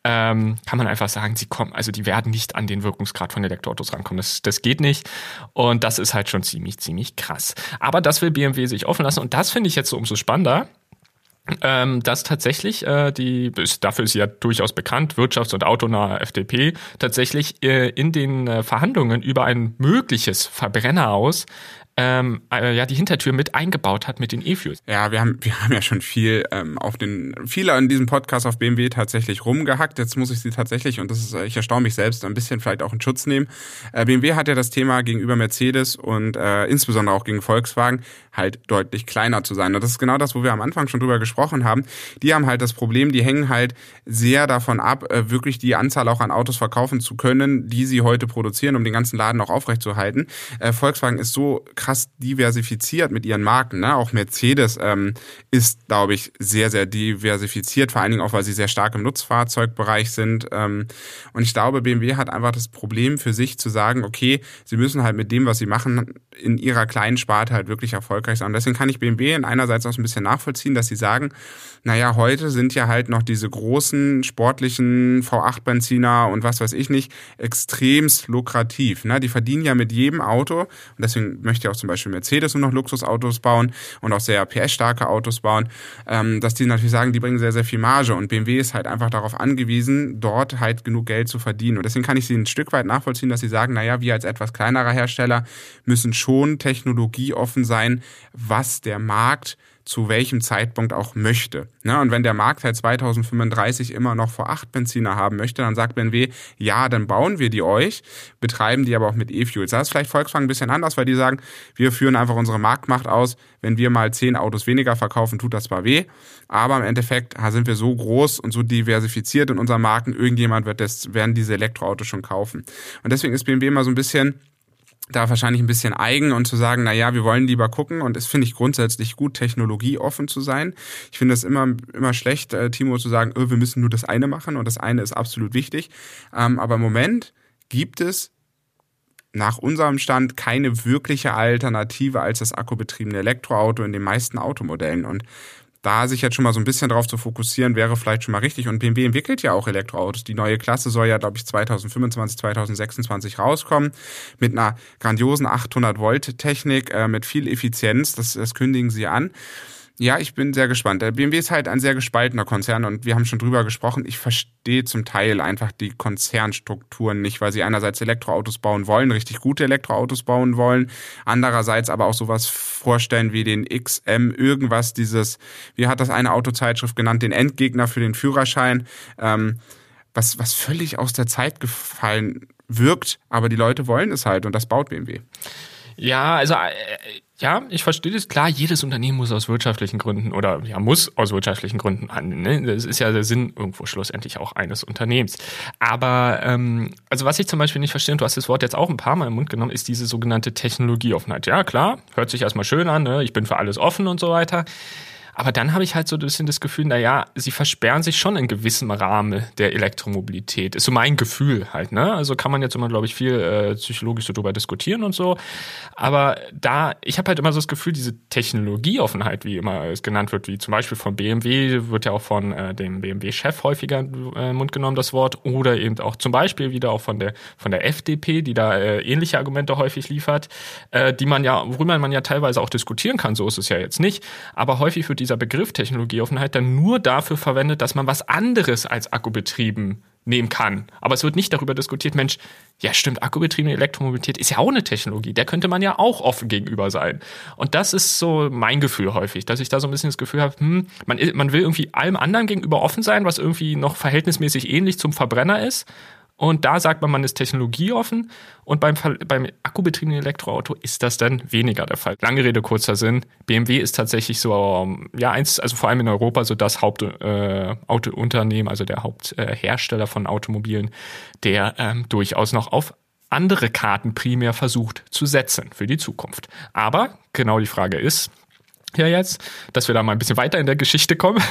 [SPEAKER 2] ähm, kann man einfach sagen, sie kommen, also die werden nicht an den Wirkungsgrad von Elektroautos rankommen. Das, das geht nicht. Und das ist halt schon ziemlich, ziemlich krass. Aber das will BMW sich offen lassen und das finde ich jetzt so umso spannender. Ähm, dass tatsächlich äh, die, dafür ist sie ja durchaus bekannt, wirtschafts- und autonahe FDP, tatsächlich äh, in den äh, Verhandlungen über ein mögliches Verbrenner aus ähm, äh, ja die Hintertür mit eingebaut hat mit den E-Fuels.
[SPEAKER 1] Ja, wir haben wir haben ja schon viel ähm, auf den viele an diesem Podcast auf BMW tatsächlich rumgehackt. Jetzt muss ich sie tatsächlich und das ist ich erstaune mich selbst ein bisschen vielleicht auch in Schutz nehmen. Äh, BMW hat ja das Thema gegenüber Mercedes und äh, insbesondere auch gegen Volkswagen halt deutlich kleiner zu sein. Und das ist genau das, wo wir am Anfang schon drüber gesprochen haben. Die haben halt das Problem, die hängen halt sehr davon ab, äh, wirklich die Anzahl auch an Autos verkaufen zu können, die sie heute produzieren, um den ganzen Laden auch aufrechtzuerhalten. Äh, Volkswagen ist so krass diversifiziert mit ihren Marken. Ne? Auch Mercedes ähm, ist, glaube ich, sehr, sehr diversifiziert, vor allen Dingen auch, weil sie sehr stark im Nutzfahrzeugbereich sind. Ähm, und ich glaube, BMW hat einfach das Problem für sich zu sagen, okay, sie müssen halt mit dem, was sie machen, in ihrer kleinen Sparte halt wirklich erfolgreich sein. Und deswegen kann ich BMW in einerseits auch ein bisschen nachvollziehen, dass sie sagen, naja, heute sind ja halt noch diese großen sportlichen V8-Benziner und was weiß ich nicht extremst lukrativ. Ne? Die verdienen ja mit jedem Auto und deswegen möchte ja auch zum Beispiel Mercedes nur noch Luxusautos bauen und auch sehr PS-starke Autos bauen, ähm, dass die natürlich sagen, die bringen sehr, sehr viel Marge und BMW ist halt einfach darauf angewiesen, dort halt genug Geld zu verdienen. Und deswegen kann ich sie ein Stück weit nachvollziehen, dass sie sagen, naja, wir als etwas kleinerer Hersteller müssen schon technologieoffen sein, was der Markt zu welchem Zeitpunkt auch möchte. Ja, und wenn der Markt halt 2035 immer noch vor acht Benziner haben möchte, dann sagt BMW, ja, dann bauen wir die euch, betreiben die aber auch mit E-Fuels. Da ist vielleicht Volkswagen ein bisschen anders, weil die sagen, wir führen einfach unsere Marktmacht aus. Wenn wir mal zehn Autos weniger verkaufen, tut das zwar weh, aber im Endeffekt sind wir so groß und so diversifiziert in unseren Marken, irgendjemand wird das, werden diese Elektroautos schon kaufen. Und deswegen ist BMW immer so ein bisschen da wahrscheinlich ein bisschen eigen und zu sagen, na ja, wir wollen lieber gucken und es finde ich grundsätzlich gut, technologieoffen zu sein. Ich finde es immer, immer schlecht, äh, Timo zu sagen, oh, wir müssen nur das eine machen und das eine ist absolut wichtig. Ähm, aber im Moment gibt es nach unserem Stand keine wirkliche Alternative als das akkubetriebene Elektroauto in den meisten Automodellen. Und da sich jetzt schon mal so ein bisschen drauf zu fokussieren, wäre vielleicht schon mal richtig. Und BMW entwickelt ja auch Elektroautos. Die neue Klasse soll ja, glaube ich, 2025, 2026 rauskommen mit einer grandiosen 800 Volt Technik, äh, mit viel Effizienz. Das, das kündigen sie an. Ja, ich bin sehr gespannt. Der BMW ist halt ein sehr gespaltener Konzern und wir haben schon drüber gesprochen. Ich verstehe zum Teil einfach die Konzernstrukturen nicht, weil sie einerseits Elektroautos bauen wollen, richtig gute Elektroautos bauen wollen, andererseits aber auch sowas vorstellen wie den XM irgendwas, dieses, wie hat das eine Autozeitschrift genannt, den Endgegner für den Führerschein, ähm, was, was völlig aus der Zeit gefallen wirkt, aber die Leute wollen es halt und das baut BMW.
[SPEAKER 2] Ja, also äh, ja, ich verstehe das. Klar, jedes Unternehmen muss aus wirtschaftlichen Gründen oder ja, muss aus wirtschaftlichen Gründen handeln. Ne? Das ist ja der Sinn irgendwo schlussendlich auch eines Unternehmens. Aber ähm, also was ich zum Beispiel nicht verstehe, und du hast das Wort jetzt auch ein paar Mal im Mund genommen, ist diese sogenannte Technologieoffenheit. Ja, klar, hört sich erstmal schön an, ne? ich bin für alles offen und so weiter. Aber dann habe ich halt so ein bisschen das Gefühl, na ja, sie versperren sich schon in gewissem Rahmen der Elektromobilität. Ist so mein Gefühl halt, ne? Also kann man jetzt immer, glaube ich, viel äh, psychologisch so drüber diskutieren und so. Aber da, ich habe halt immer so das Gefühl, diese Technologieoffenheit, wie immer es genannt wird, wie zum Beispiel von BMW, wird ja auch von äh, dem BMW-Chef häufiger äh, Mund genommen, das Wort, oder eben auch zum Beispiel wieder auch von der von der FDP, die da äh, ähnliche Argumente häufig liefert, äh, die man ja, worüber man ja teilweise auch diskutieren kann, so ist es ja jetzt nicht. Aber häufig wird die dieser Begriff Technologieoffenheit dann nur dafür verwendet, dass man was anderes als akkubetrieben nehmen kann. Aber es wird nicht darüber diskutiert, Mensch, ja stimmt, akkubetriebene Elektromobilität ist ja auch eine Technologie, der könnte man ja auch offen gegenüber sein. Und das ist so mein Gefühl häufig, dass ich da so ein bisschen das Gefühl habe, hm, man, man will irgendwie allem anderen gegenüber offen sein, was irgendwie noch verhältnismäßig ähnlich zum Verbrenner ist, Und da sagt man, man ist technologieoffen und beim, beim akkubetriebenen Elektroauto ist das dann weniger der Fall. Lange Rede, kurzer Sinn. BMW ist tatsächlich so, ja, eins, also vor allem in Europa so das Hauptautounternehmen, äh, also der Haupthersteller äh, von Automobilen, der ähm, durchaus noch auf andere Karten primär versucht zu setzen für die Zukunft. Aber genau die Frage ist, ja jetzt, dass wir da mal ein bisschen weiter in der Geschichte kommen.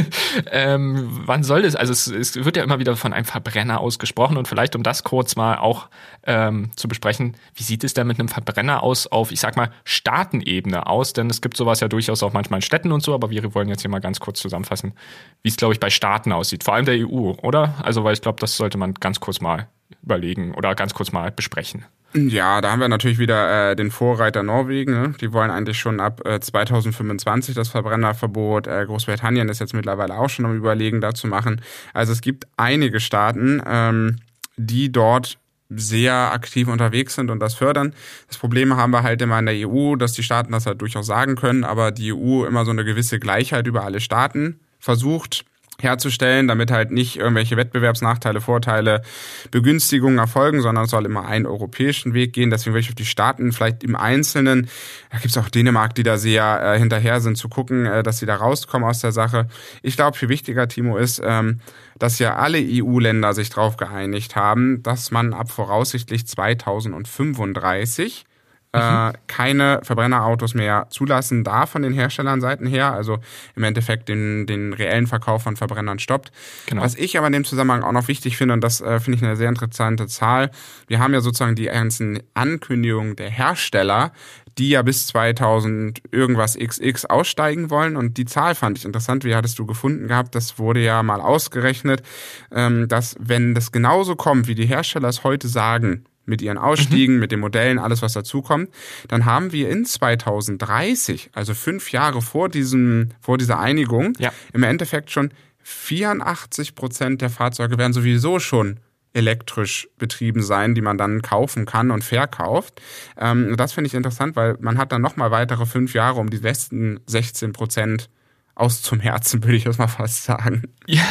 [SPEAKER 2] ähm, wann soll das? Also es, es, wird ja immer wieder von einem Verbrenner ausgesprochen und vielleicht um das kurz mal auch ähm, zu besprechen, wie sieht es denn mit einem Verbrenner aus auf, ich sag mal, Staatenebene aus? Denn es gibt sowas ja durchaus auch manchmal in Städten und so, aber wir wollen jetzt hier mal ganz kurz zusammenfassen, wie es, glaube ich, bei Staaten aussieht, vor allem der EU, oder? Also weil ich glaube, das sollte man ganz kurz mal überlegen oder ganz kurz mal besprechen.
[SPEAKER 1] Ja, da haben wir natürlich wieder äh, den Vorreiter Norwegen. Ne? Die wollen eigentlich schon ab äh, 2025 das Verbrennerverbot. Äh, Großbritannien ist jetzt mittlerweile auch schon am Überlegen, da zu machen. Also es gibt einige Staaten, ähm, die dort sehr aktiv unterwegs sind und das fördern. Das Problem haben wir halt immer in der EU, dass die Staaten das halt durchaus sagen können, aber die EU immer so eine gewisse Gleichheit über alle Staaten versucht herzustellen, damit halt nicht irgendwelche Wettbewerbsnachteile, Vorteile, Begünstigungen erfolgen, sondern es soll immer einen europäischen Weg gehen. Deswegen will ich auf die Staaten vielleicht im Einzelnen, da gibt es auch Dänemark, die da sehr äh, hinterher sind, zu gucken, äh, dass sie da rauskommen aus der Sache. Ich glaube, viel wichtiger, Timo, ist, ähm, dass ja alle EU-Länder sich darauf geeinigt haben, dass man ab voraussichtlich 2035 äh, keine Verbrennerautos mehr zulassen darf von den Herstellern Seiten her, also im Endeffekt den, den reellen Verkauf von Verbrennern stoppt. Genau. Was ich aber in dem Zusammenhang auch noch wichtig finde, und das äh, finde ich eine sehr interessante Zahl, wir haben ja sozusagen die ganzen Ankündigungen der Hersteller, die ja bis 2000 irgendwas XX aussteigen wollen. Und die Zahl fand ich interessant. Wie hattest du gefunden gehabt? Das wurde ja mal ausgerechnet, ähm, dass wenn das genauso kommt, wie die Hersteller es heute sagen, mit ihren Ausstiegen, mhm. mit den Modellen, alles was dazukommt, dann haben wir in 2030, also fünf Jahre vor diesem, vor dieser Einigung, ja. im Endeffekt schon 84 Prozent der Fahrzeuge werden sowieso schon elektrisch betrieben sein, die man dann kaufen kann und verkauft. Ähm, das finde ich interessant, weil man hat dann nochmal weitere fünf Jahre, um die besten 16 Prozent aus zum Herzen, würde ich das mal fast sagen.
[SPEAKER 2] Ja,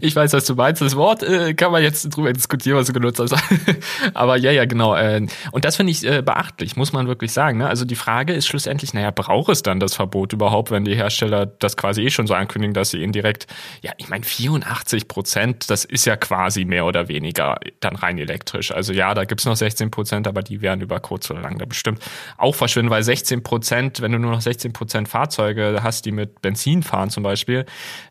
[SPEAKER 2] ich weiß, was du meinst. Das Wort äh, kann man jetzt drüber diskutieren, was du genutzt hast. Aber ja, ja, genau. Äh, und das finde ich äh, beachtlich, muss man wirklich sagen. Ne? Also die Frage ist schlussendlich, naja, braucht es dann das Verbot überhaupt, wenn die Hersteller das quasi eh schon so ankündigen, dass sie indirekt, ja, ich meine, 84 Prozent, das ist ja quasi mehr oder weniger dann rein elektrisch. Also ja, da gibt's noch 16 Prozent, aber die werden über kurz oder lang da bestimmt auch verschwinden, weil 16 Prozent, wenn du nur noch 16 Prozent Fahrzeuge hast, die mit Benzin fahren zum Beispiel,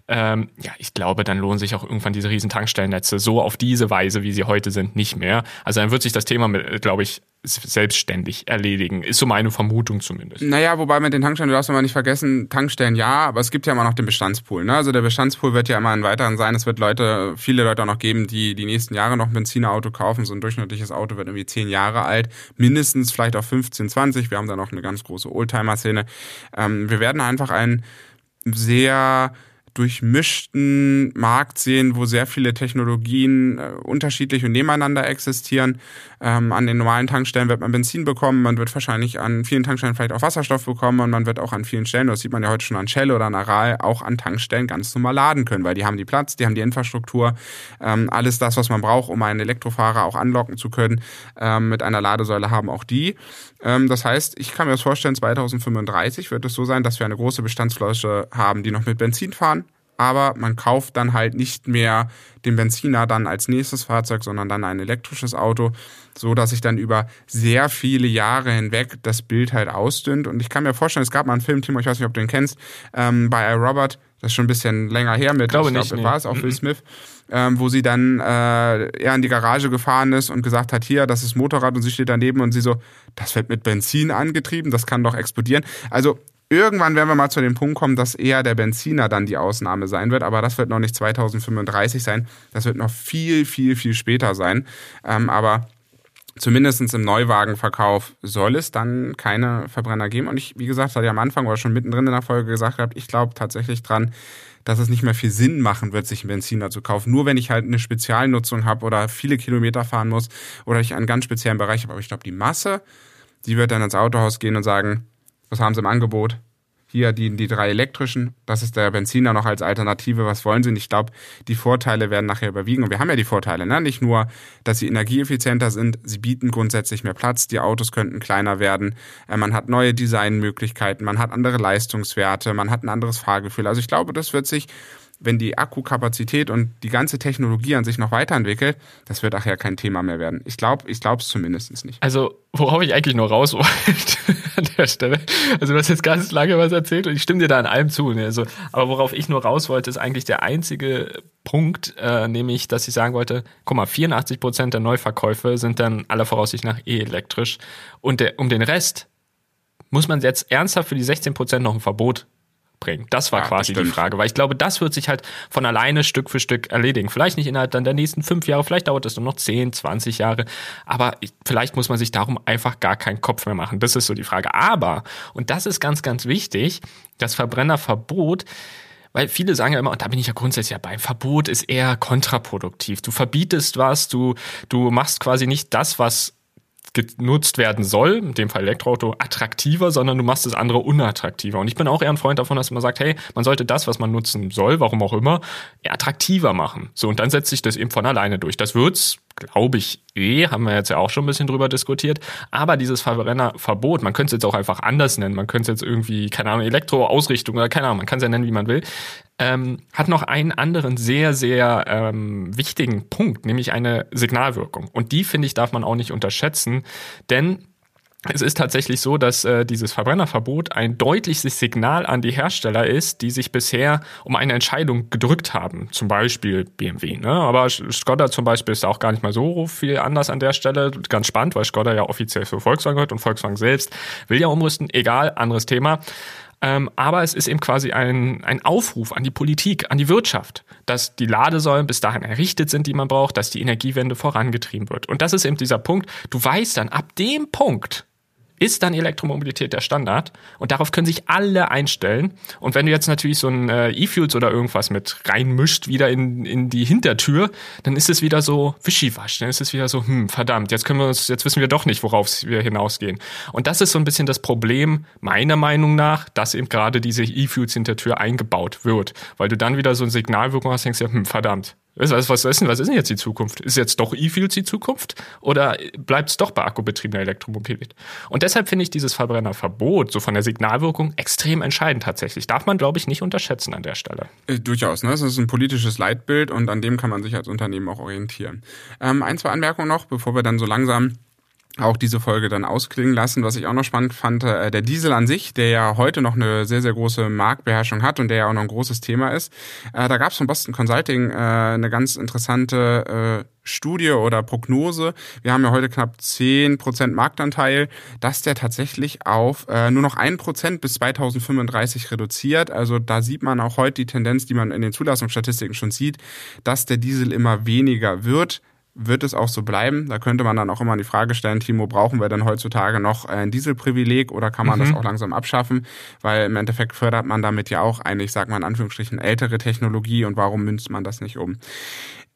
[SPEAKER 2] ähm, ja, ich glaube, dann lohnen sich auch irgendwann diese riesen Tankstellennetze so auf diese Weise, wie sie heute sind, nicht mehr. Also dann wird sich das Thema, glaube ich, selbstständig erledigen. Ist so meine Vermutung zumindest.
[SPEAKER 1] Naja, wobei mit den Tankstellen, du darfst mal nicht vergessen, Tankstellen ja, aber es gibt ja immer noch den Bestandspool. Ne? Also der Bestandspool wird ja immer ein weiteren sein. Es wird Leute, viele Leute auch noch geben, die die nächsten Jahre noch ein Benzinerauto kaufen. So ein durchschnittliches Auto wird irgendwie zehn Jahre alt, mindestens vielleicht auch 15, 20. Wir haben da noch eine ganz große Oldtimer-Szene. Ähm, wir werden einfach ein sehr durchmischten Markt sehen, wo sehr viele Technologien äh, unterschiedlich und nebeneinander existieren. Ähm, an den normalen Tankstellen wird man Benzin bekommen, man wird wahrscheinlich an vielen Tankstellen vielleicht auch Wasserstoff bekommen und man wird auch an vielen Stellen, das sieht man ja heute schon an Shell oder an Aral, auch an Tankstellen ganz normal laden können, weil die haben die Platz, die haben die Infrastruktur, ähm, alles das, was man braucht, um einen Elektrofahrer auch anlocken zu können, ähm, mit einer Ladesäule haben auch die. Ähm, das heißt, ich kann mir das vorstellen, 2035 wird es so sein, dass wir eine große Bestandsfläche haben, die noch mit Benzin fahren aber man kauft dann halt nicht mehr den Benziner dann als nächstes Fahrzeug, sondern dann ein elektrisches Auto, so dass sich dann über sehr viele Jahre hinweg das Bild halt ausdünnt. Und ich kann mir vorstellen, es gab mal einen Film, Timo, ich weiß nicht, ob du den kennst, ähm, bei Robert, das ist schon ein bisschen länger her mit,
[SPEAKER 2] ich glaube, ich glaube
[SPEAKER 1] nee. war es auch Will Smith, ähm, wo sie dann äh, eher in die Garage gefahren ist und gesagt hat, hier, das ist Motorrad und sie steht daneben und sie so, das wird mit Benzin angetrieben, das kann doch explodieren. Also Irgendwann werden wir mal zu dem Punkt kommen, dass eher der Benziner dann die Ausnahme sein wird, aber das wird noch nicht 2035 sein. Das wird noch viel, viel, viel später sein. Ähm, aber zumindest im Neuwagenverkauf soll es dann keine Verbrenner geben. Und ich, wie gesagt, hatte ich am Anfang oder schon mittendrin in der Folge gesagt gehabt, ich glaube tatsächlich dran, dass es nicht mehr viel Sinn machen wird, sich einen Benziner zu kaufen. Nur wenn ich halt eine Spezialnutzung habe oder viele Kilometer fahren muss oder ich einen ganz speziellen Bereich habe. Aber ich glaube, die Masse, die wird dann ins Autohaus gehen und sagen, was haben sie im Angebot? Hier die, die drei elektrischen, das ist der Benziner noch als Alternative, was wollen sie? Und ich glaube, die Vorteile werden nachher überwiegen. Und wir haben ja die Vorteile, ne? nicht nur, dass sie energieeffizienter sind, sie bieten grundsätzlich mehr Platz, die Autos könnten kleiner werden, äh, man hat neue Designmöglichkeiten, man hat andere Leistungswerte, man hat ein anderes Fahrgefühl. Also ich glaube, das wird sich wenn die Akkukapazität und die ganze Technologie an sich noch weiterentwickelt, das wird nachher kein Thema mehr werden. Ich glaube, ich glaube es zumindest nicht.
[SPEAKER 2] Also, worauf ich eigentlich nur raus wollte an der Stelle, also du hast jetzt ganz lange was erzählt und ich stimme dir da an allem zu. Ne? Also, aber worauf ich nur raus wollte, ist eigentlich der einzige Punkt, äh, nämlich, dass ich sagen wollte, guck mal, 84 Prozent der Neuverkäufe sind dann aller Voraussicht nach eh elektrisch und der, um den Rest muss man jetzt ernsthaft für die 16 Prozent noch ein Verbot bringen? Das war ja, quasi die Frage, weil ich glaube, das wird sich halt von alleine Stück für Stück erledigen. Vielleicht nicht innerhalb dann der nächsten fünf Jahre, vielleicht dauert es nur noch zehn, zwanzig Jahre, aber vielleicht muss man sich darum einfach gar keinen Kopf mehr machen. Das ist so die Frage. Aber, und das ist ganz, ganz wichtig, das Verbrennerverbot, weil viele sagen ja immer, und da bin ich ja grundsätzlich dabei, Verbot ist eher kontraproduktiv. Du verbietest was, du, du machst quasi nicht das, was genutzt werden soll, in dem Fall Elektroauto, attraktiver, sondern du machst das andere unattraktiver. Und ich bin auch eher ein Freund davon, dass man sagt, hey, man sollte das, was man nutzen soll, warum auch immer, attraktiver machen. So, und dann setzt sich das eben von alleine durch. Das wird's glaube ich, eh, haben wir jetzt ja auch schon ein bisschen drüber diskutiert. Aber dieses Verbrennerverbot, man könnte es jetzt auch einfach anders nennen, man könnte es jetzt irgendwie, keine Ahnung, Elektroausrichtung oder keine Ahnung, man kann es ja nennen, wie man will, ähm, hat noch einen anderen sehr, sehr ähm, wichtigen Punkt, nämlich eine Signalwirkung. Und die, finde ich, darf man auch nicht unterschätzen, denn es ist tatsächlich so, dass äh, dieses Verbrennerverbot ein deutliches Signal an die Hersteller ist, die sich bisher um eine Entscheidung gedrückt haben. Zum Beispiel BMW. Ne? Aber Skoda zum Beispiel ist auch gar nicht mal so viel anders an der Stelle. Ganz spannend, weil Skoda ja offiziell für Volkswagen gehört und Volkswagen selbst will ja umrüsten. Egal, anderes Thema. Ähm, aber es ist eben quasi ein, ein Aufruf an die Politik, an die Wirtschaft, dass die Ladesäulen bis dahin errichtet sind, die man braucht, dass die Energiewende vorangetrieben wird. Und das ist eben dieser Punkt. Du weißt dann, ab dem Punkt ist dann Elektromobilität der Standard und darauf können sich alle einstellen. Und wenn du jetzt natürlich so ein äh, E-Fuels oder irgendwas mit reinmischt wieder in, in die Hintertür, dann ist es wieder so wischiwasch. Dann ist es wieder so, hm, verdammt, jetzt können wir uns, jetzt wissen wir doch nicht, worauf wir hinausgehen. Und das ist so ein bisschen das Problem, meiner Meinung nach, dass eben gerade diese E-Fuels Hintertür eingebaut wird. Weil du dann wieder so ein Signalwirkung hast, denkst du, hm, verdammt, was, was, was, ist denn, was ist denn jetzt die Zukunft? Ist jetzt doch E-Fuels die Zukunft? Oder bleibt es doch bei akkubetriebener Elektromobilität? Und deshalb finde ich dieses Verbrennerverbot, so von der Signalwirkung, extrem entscheidend tatsächlich. Darf man, glaube ich, nicht unterschätzen an der Stelle.
[SPEAKER 1] Äh, durchaus, ne? Das ist ein politisches Leitbild und an dem kann man sich als Unternehmen auch orientieren. Ähm, ein, zwei Anmerkungen noch, bevor wir dann so langsam auch diese Folge dann ausklingen lassen. Was ich auch noch spannend fand, äh, der Diesel an sich, der ja heute noch eine sehr, sehr große Marktbeherrschung hat und der ja auch noch ein großes Thema ist. Äh, da gab es von Boston Consulting äh, eine ganz interessante äh, Studie oder Prognose. Wir haben ja heute knapp zehn Prozent Marktanteil, dass der tatsächlich auf äh, nur noch ein Prozent bis 2035 reduziert. Also da sieht man auch heute die Tendenz, die man in den Zulassungsstatistiken schon sieht, dass der Diesel immer weniger wird wird es auch so bleiben. Da könnte man dann auch immer die Frage stellen, Timo, brauchen wir denn heutzutage noch ein Dieselprivileg oder kann man mhm. das auch langsam abschaffen? Weil im Endeffekt fördert man damit ja auch eine, ich sag mal in Anführungsstrichen, ältere Technologie und warum münzt man das nicht um?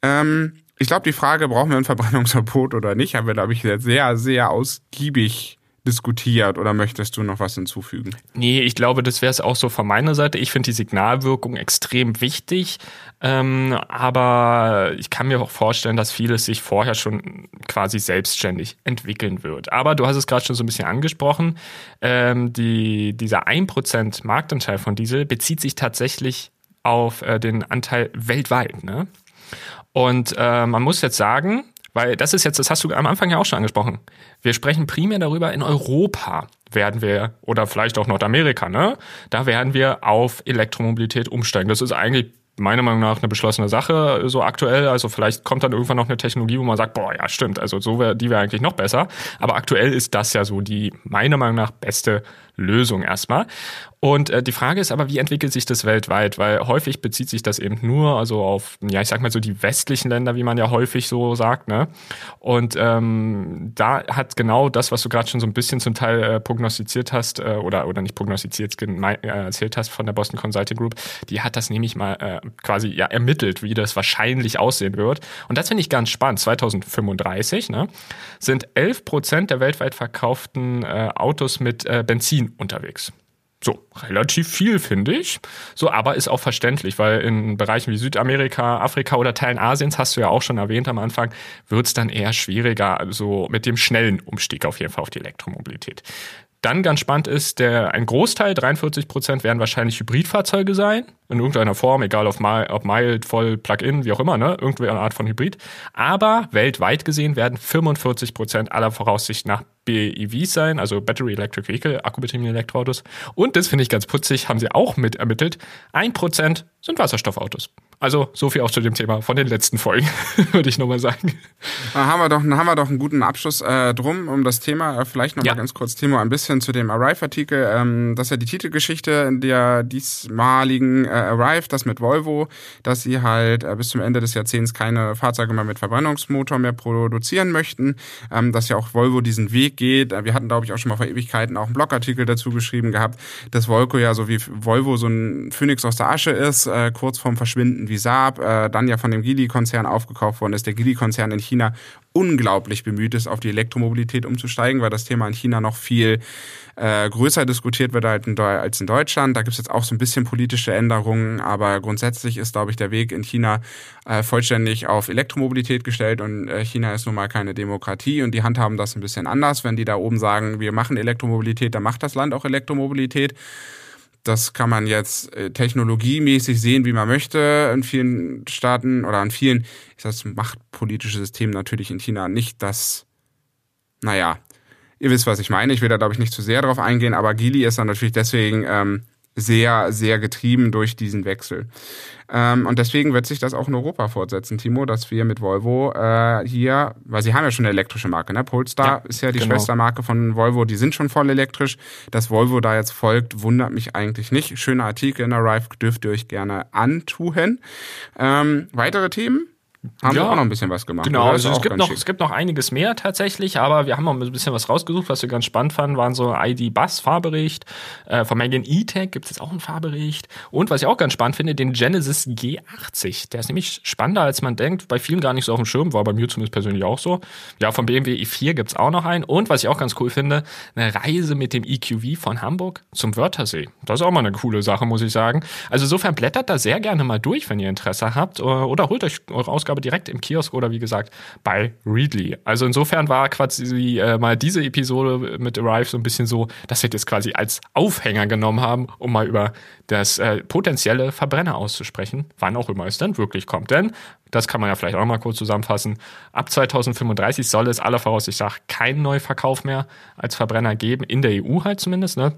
[SPEAKER 1] Ähm, ich glaube, die Frage, brauchen wir ein Verbrennungsverbot oder nicht, haben wir, glaube ich, sehr, sehr ausgiebig diskutiert oder möchtest du noch was hinzufügen?
[SPEAKER 2] Nee, ich glaube, das wäre es auch so von meiner Seite. Ich finde die Signalwirkung extrem wichtig, ähm, aber ich kann mir auch vorstellen, dass vieles sich vorher schon quasi selbstständig entwickeln wird. Aber du hast es gerade schon so ein bisschen angesprochen, ähm, die, dieser 1% Marktanteil von Diesel bezieht sich tatsächlich auf äh, den Anteil weltweit. Ne? Und äh, man muss jetzt sagen, weil das ist jetzt, das hast du am Anfang ja auch schon angesprochen. Wir sprechen primär darüber, in Europa werden wir, oder vielleicht auch Nordamerika, ne? Da werden wir auf Elektromobilität umsteigen. Das ist eigentlich meiner Meinung nach eine beschlossene Sache so aktuell. Also vielleicht kommt dann irgendwann noch eine Technologie, wo man sagt, boah, ja, stimmt, also so wäre, die wäre eigentlich noch besser. Aber aktuell ist das ja so die meiner Meinung nach beste Lösung erstmal. Und äh, die Frage ist aber, wie entwickelt sich das weltweit? Weil häufig bezieht sich das eben nur also auf, ja, ich sag mal so die westlichen Länder, wie man ja häufig so sagt, ne? Und ähm, da hat genau das, was du gerade schon so ein bisschen zum Teil äh, prognostiziert hast, äh, oder, oder nicht prognostiziert, äh, erzählt hast von der Boston Consulting Group, die hat das nämlich mal äh, quasi ja ermittelt, wie das wahrscheinlich aussehen wird. Und das finde ich ganz spannend. 2035 ne, sind 11 Prozent der weltweit verkauften äh, Autos mit äh, Benzin unterwegs. So, relativ viel, finde ich. So, aber ist auch verständlich, weil in Bereichen wie Südamerika, Afrika oder Teilen Asiens, hast du ja auch schon erwähnt am Anfang, wird es dann eher schwieriger, also mit dem schnellen Umstieg auf jeden Fall auf die Elektromobilität. Dann ganz spannend ist, der, ein Großteil, 43 Prozent, werden wahrscheinlich Hybridfahrzeuge sein, in irgendeiner Form, egal ob, mild, voll, Plug-in, wie auch immer, ne, irgendeine Art von Hybrid. Aber weltweit gesehen werden 45 Prozent aller Voraussicht nach BEVs sein, also Battery Electric Vehicle, akkubetriebene Elektroautos. Und das finde ich ganz putzig, haben sie auch mit ermittelt. Ein Prozent sind Wasserstoffautos. Also so viel auch zu dem Thema von den letzten Folgen, würde ich nochmal sagen.
[SPEAKER 1] Da haben wir doch, haben wir doch einen guten Abschluss äh, drum um das Thema. Äh, vielleicht nochmal ja. ganz kurz, Timo, ein bisschen zu dem Arrive-Artikel. Ähm, das ist ja die Titelgeschichte in der diesmaligen äh, Arrive, das mit Volvo, dass sie halt äh, bis zum Ende des Jahrzehnts keine Fahrzeuge mehr mit Verbrennungsmotor mehr produzieren möchten. Ähm, dass ja auch Volvo diesen Weg geht. Äh, wir hatten, glaube ich, auch schon mal vor Ewigkeiten auch einen Blogartikel dazu geschrieben gehabt, dass Volvo ja so wie Volvo so ein Phönix aus der Asche ist, äh, kurz vorm Verschwinden wie Saab, dann ja von dem Geely-Konzern aufgekauft worden ist. Der Geely-Konzern in China unglaublich bemüht ist, auf die Elektromobilität umzusteigen, weil das Thema in China noch viel äh, größer diskutiert wird als in Deutschland. Da gibt es jetzt auch so ein bisschen politische Änderungen, aber grundsätzlich ist, glaube ich, der Weg in China äh, vollständig auf Elektromobilität gestellt und äh, China ist nun mal keine Demokratie und die handhaben das ein bisschen anders. Wenn die da oben sagen, wir machen Elektromobilität, dann macht das Land auch Elektromobilität. Das kann man jetzt äh, technologiemäßig sehen, wie man möchte in vielen Staaten oder an vielen ist das machtpolitische System natürlich in China nicht das, naja, ihr wisst, was ich meine. Ich will da, glaube ich, nicht zu sehr drauf eingehen, aber Gili ist dann natürlich deswegen ähm, sehr, sehr getrieben durch diesen Wechsel. Ähm, und deswegen wird sich das auch in Europa fortsetzen, Timo, dass wir mit Volvo äh, hier, weil sie haben ja schon eine elektrische Marke, ne? Polestar ja, ist ja die genau. Schwestermarke von Volvo, die sind schon voll elektrisch. Dass Volvo da jetzt folgt, wundert mich eigentlich nicht. Schöner Artikel in Arrive, dürft ihr euch gerne antun. Ähm, weitere Themen? Haben ja, wir auch noch ein bisschen was gemacht.
[SPEAKER 2] Genau, also es gibt, noch, es gibt noch einiges mehr tatsächlich, aber wir haben auch ein bisschen was rausgesucht, was wir ganz spannend fanden, waren so ID-Bus-Fahrbericht. Äh, von Megan E-Tech gibt es jetzt auch einen Fahrbericht. Und was ich auch ganz spannend finde, den Genesis G80. Der ist nämlich spannender, als man denkt. Bei vielen gar nicht so auf dem Schirm, war bei mir zumindest persönlich auch so. Ja, vom BMW i4 gibt es auch noch einen. Und was ich auch ganz cool finde, eine Reise mit dem EQV von Hamburg zum Wörthersee. Das ist auch mal eine coole Sache, muss ich sagen. Also insofern blättert da sehr gerne mal durch, wenn ihr Interesse habt. Oder holt euch eure Ausgabe Ausgabe direkt im Kiosk oder wie gesagt bei Readly. Also insofern war quasi äh, mal diese Episode mit Arrive so ein bisschen so, dass wir das quasi als Aufhänger genommen haben, um mal über das äh, potenzielle Verbrenner auszusprechen, wann auch immer es dann wirklich kommt. Denn das kann man ja vielleicht auch mal kurz zusammenfassen. Ab 2035 soll es aller Voraussicht nach keinen Neuverkauf mehr als Verbrenner geben, in der EU halt zumindest. Ne?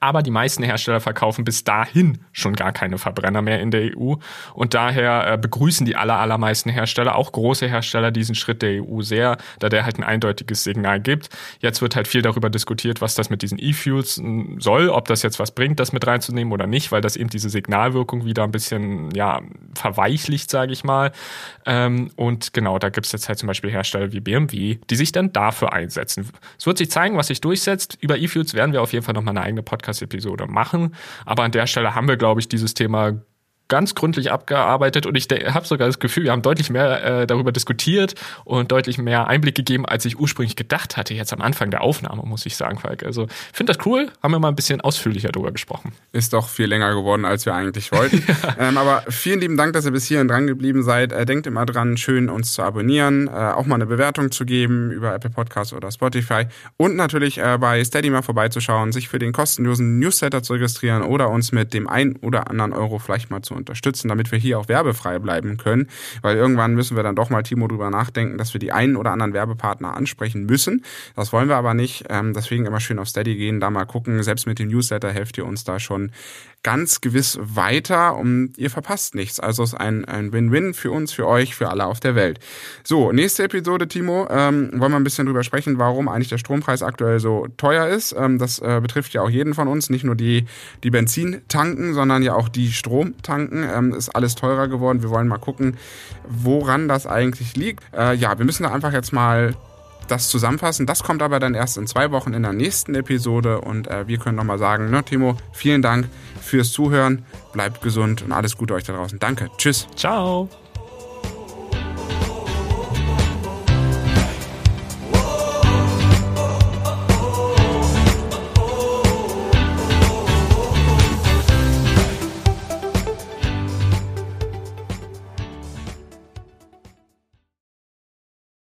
[SPEAKER 2] Aber die meisten Hersteller verkaufen bis dahin schon gar keine Verbrenner mehr in der EU. Und daher äh, begrüßen die aller, allermeisten Hersteller, auch große Hersteller, diesen Schritt der EU sehr, da der halt ein eindeutiges Signal gibt. Jetzt wird halt viel darüber diskutiert, was das mit diesen E-Fuels hm, soll, ob das jetzt was bringt, das mit reinzunehmen oder nicht, weil das eben diese Signalwirkung wieder ein bisschen, ja, verweichlicht, sage ich mal. Ähm, und genau, da gibt es jetzt halt zum Beispiel Hersteller wie BMW, die sich dann dafür einsetzen. Es wird sich zeigen, was sich durchsetzt. Über E-Fuels werden wir auf jeden Fall nochmal eine eigene Podcast-Episode machen. Aber an der Stelle haben wir, glaube ich, dieses Thema ganz gründlich abgearbeitet und ich habe sogar das Gefühl, wir haben deutlich mehr äh, darüber diskutiert und deutlich mehr Einblick gegeben, als ich ursprünglich gedacht hatte, jetzt am Anfang der Aufnahme, muss ich sagen, Falk. Also finde das cool, haben wir mal ein bisschen ausführlicher darüber gesprochen.
[SPEAKER 1] Ist doch viel länger geworden, als wir eigentlich wollten. ja. ähm, aber vielen lieben Dank, dass ihr bis hierhin dran geblieben seid. Äh, denkt immer dran, schön uns zu abonnieren, äh, auch mal eine Bewertung zu geben über Apple Podcasts oder Spotify und natürlich äh, bei Steady mal vorbeizuschauen, sich für den kostenlosen Newsletter zu registrieren oder uns mit dem ein oder anderen Euro vielleicht mal zu unterstützen, damit wir hier auch werbefrei bleiben können. Weil irgendwann müssen wir dann doch mal, Timo, drüber nachdenken, dass wir die einen oder anderen Werbepartner ansprechen müssen. Das wollen wir aber nicht. Ähm, deswegen immer schön auf Steady gehen, da mal gucken. Selbst mit dem Newsletter helft ihr uns da schon ganz gewiss weiter und ihr verpasst nichts. Also es ist ein, ein Win-Win für uns, für euch, für alle auf der Welt. So, nächste Episode, Timo, ähm, wollen wir ein bisschen drüber sprechen, warum eigentlich der Strompreis aktuell so teuer ist. Ähm, das äh, betrifft ja auch jeden von uns, nicht nur die, die Benzin tanken, sondern ja auch die Strom tanken. Ähm, ist alles teurer geworden. Wir wollen mal gucken, woran das eigentlich liegt. Äh, ja, wir müssen da einfach jetzt mal das zusammenfassen. Das kommt aber dann erst in zwei Wochen in der nächsten Episode und äh, wir können nochmal sagen, ne, Timo, vielen Dank fürs Zuhören, bleibt gesund und alles Gute euch da draußen. Danke, tschüss.
[SPEAKER 2] Ciao.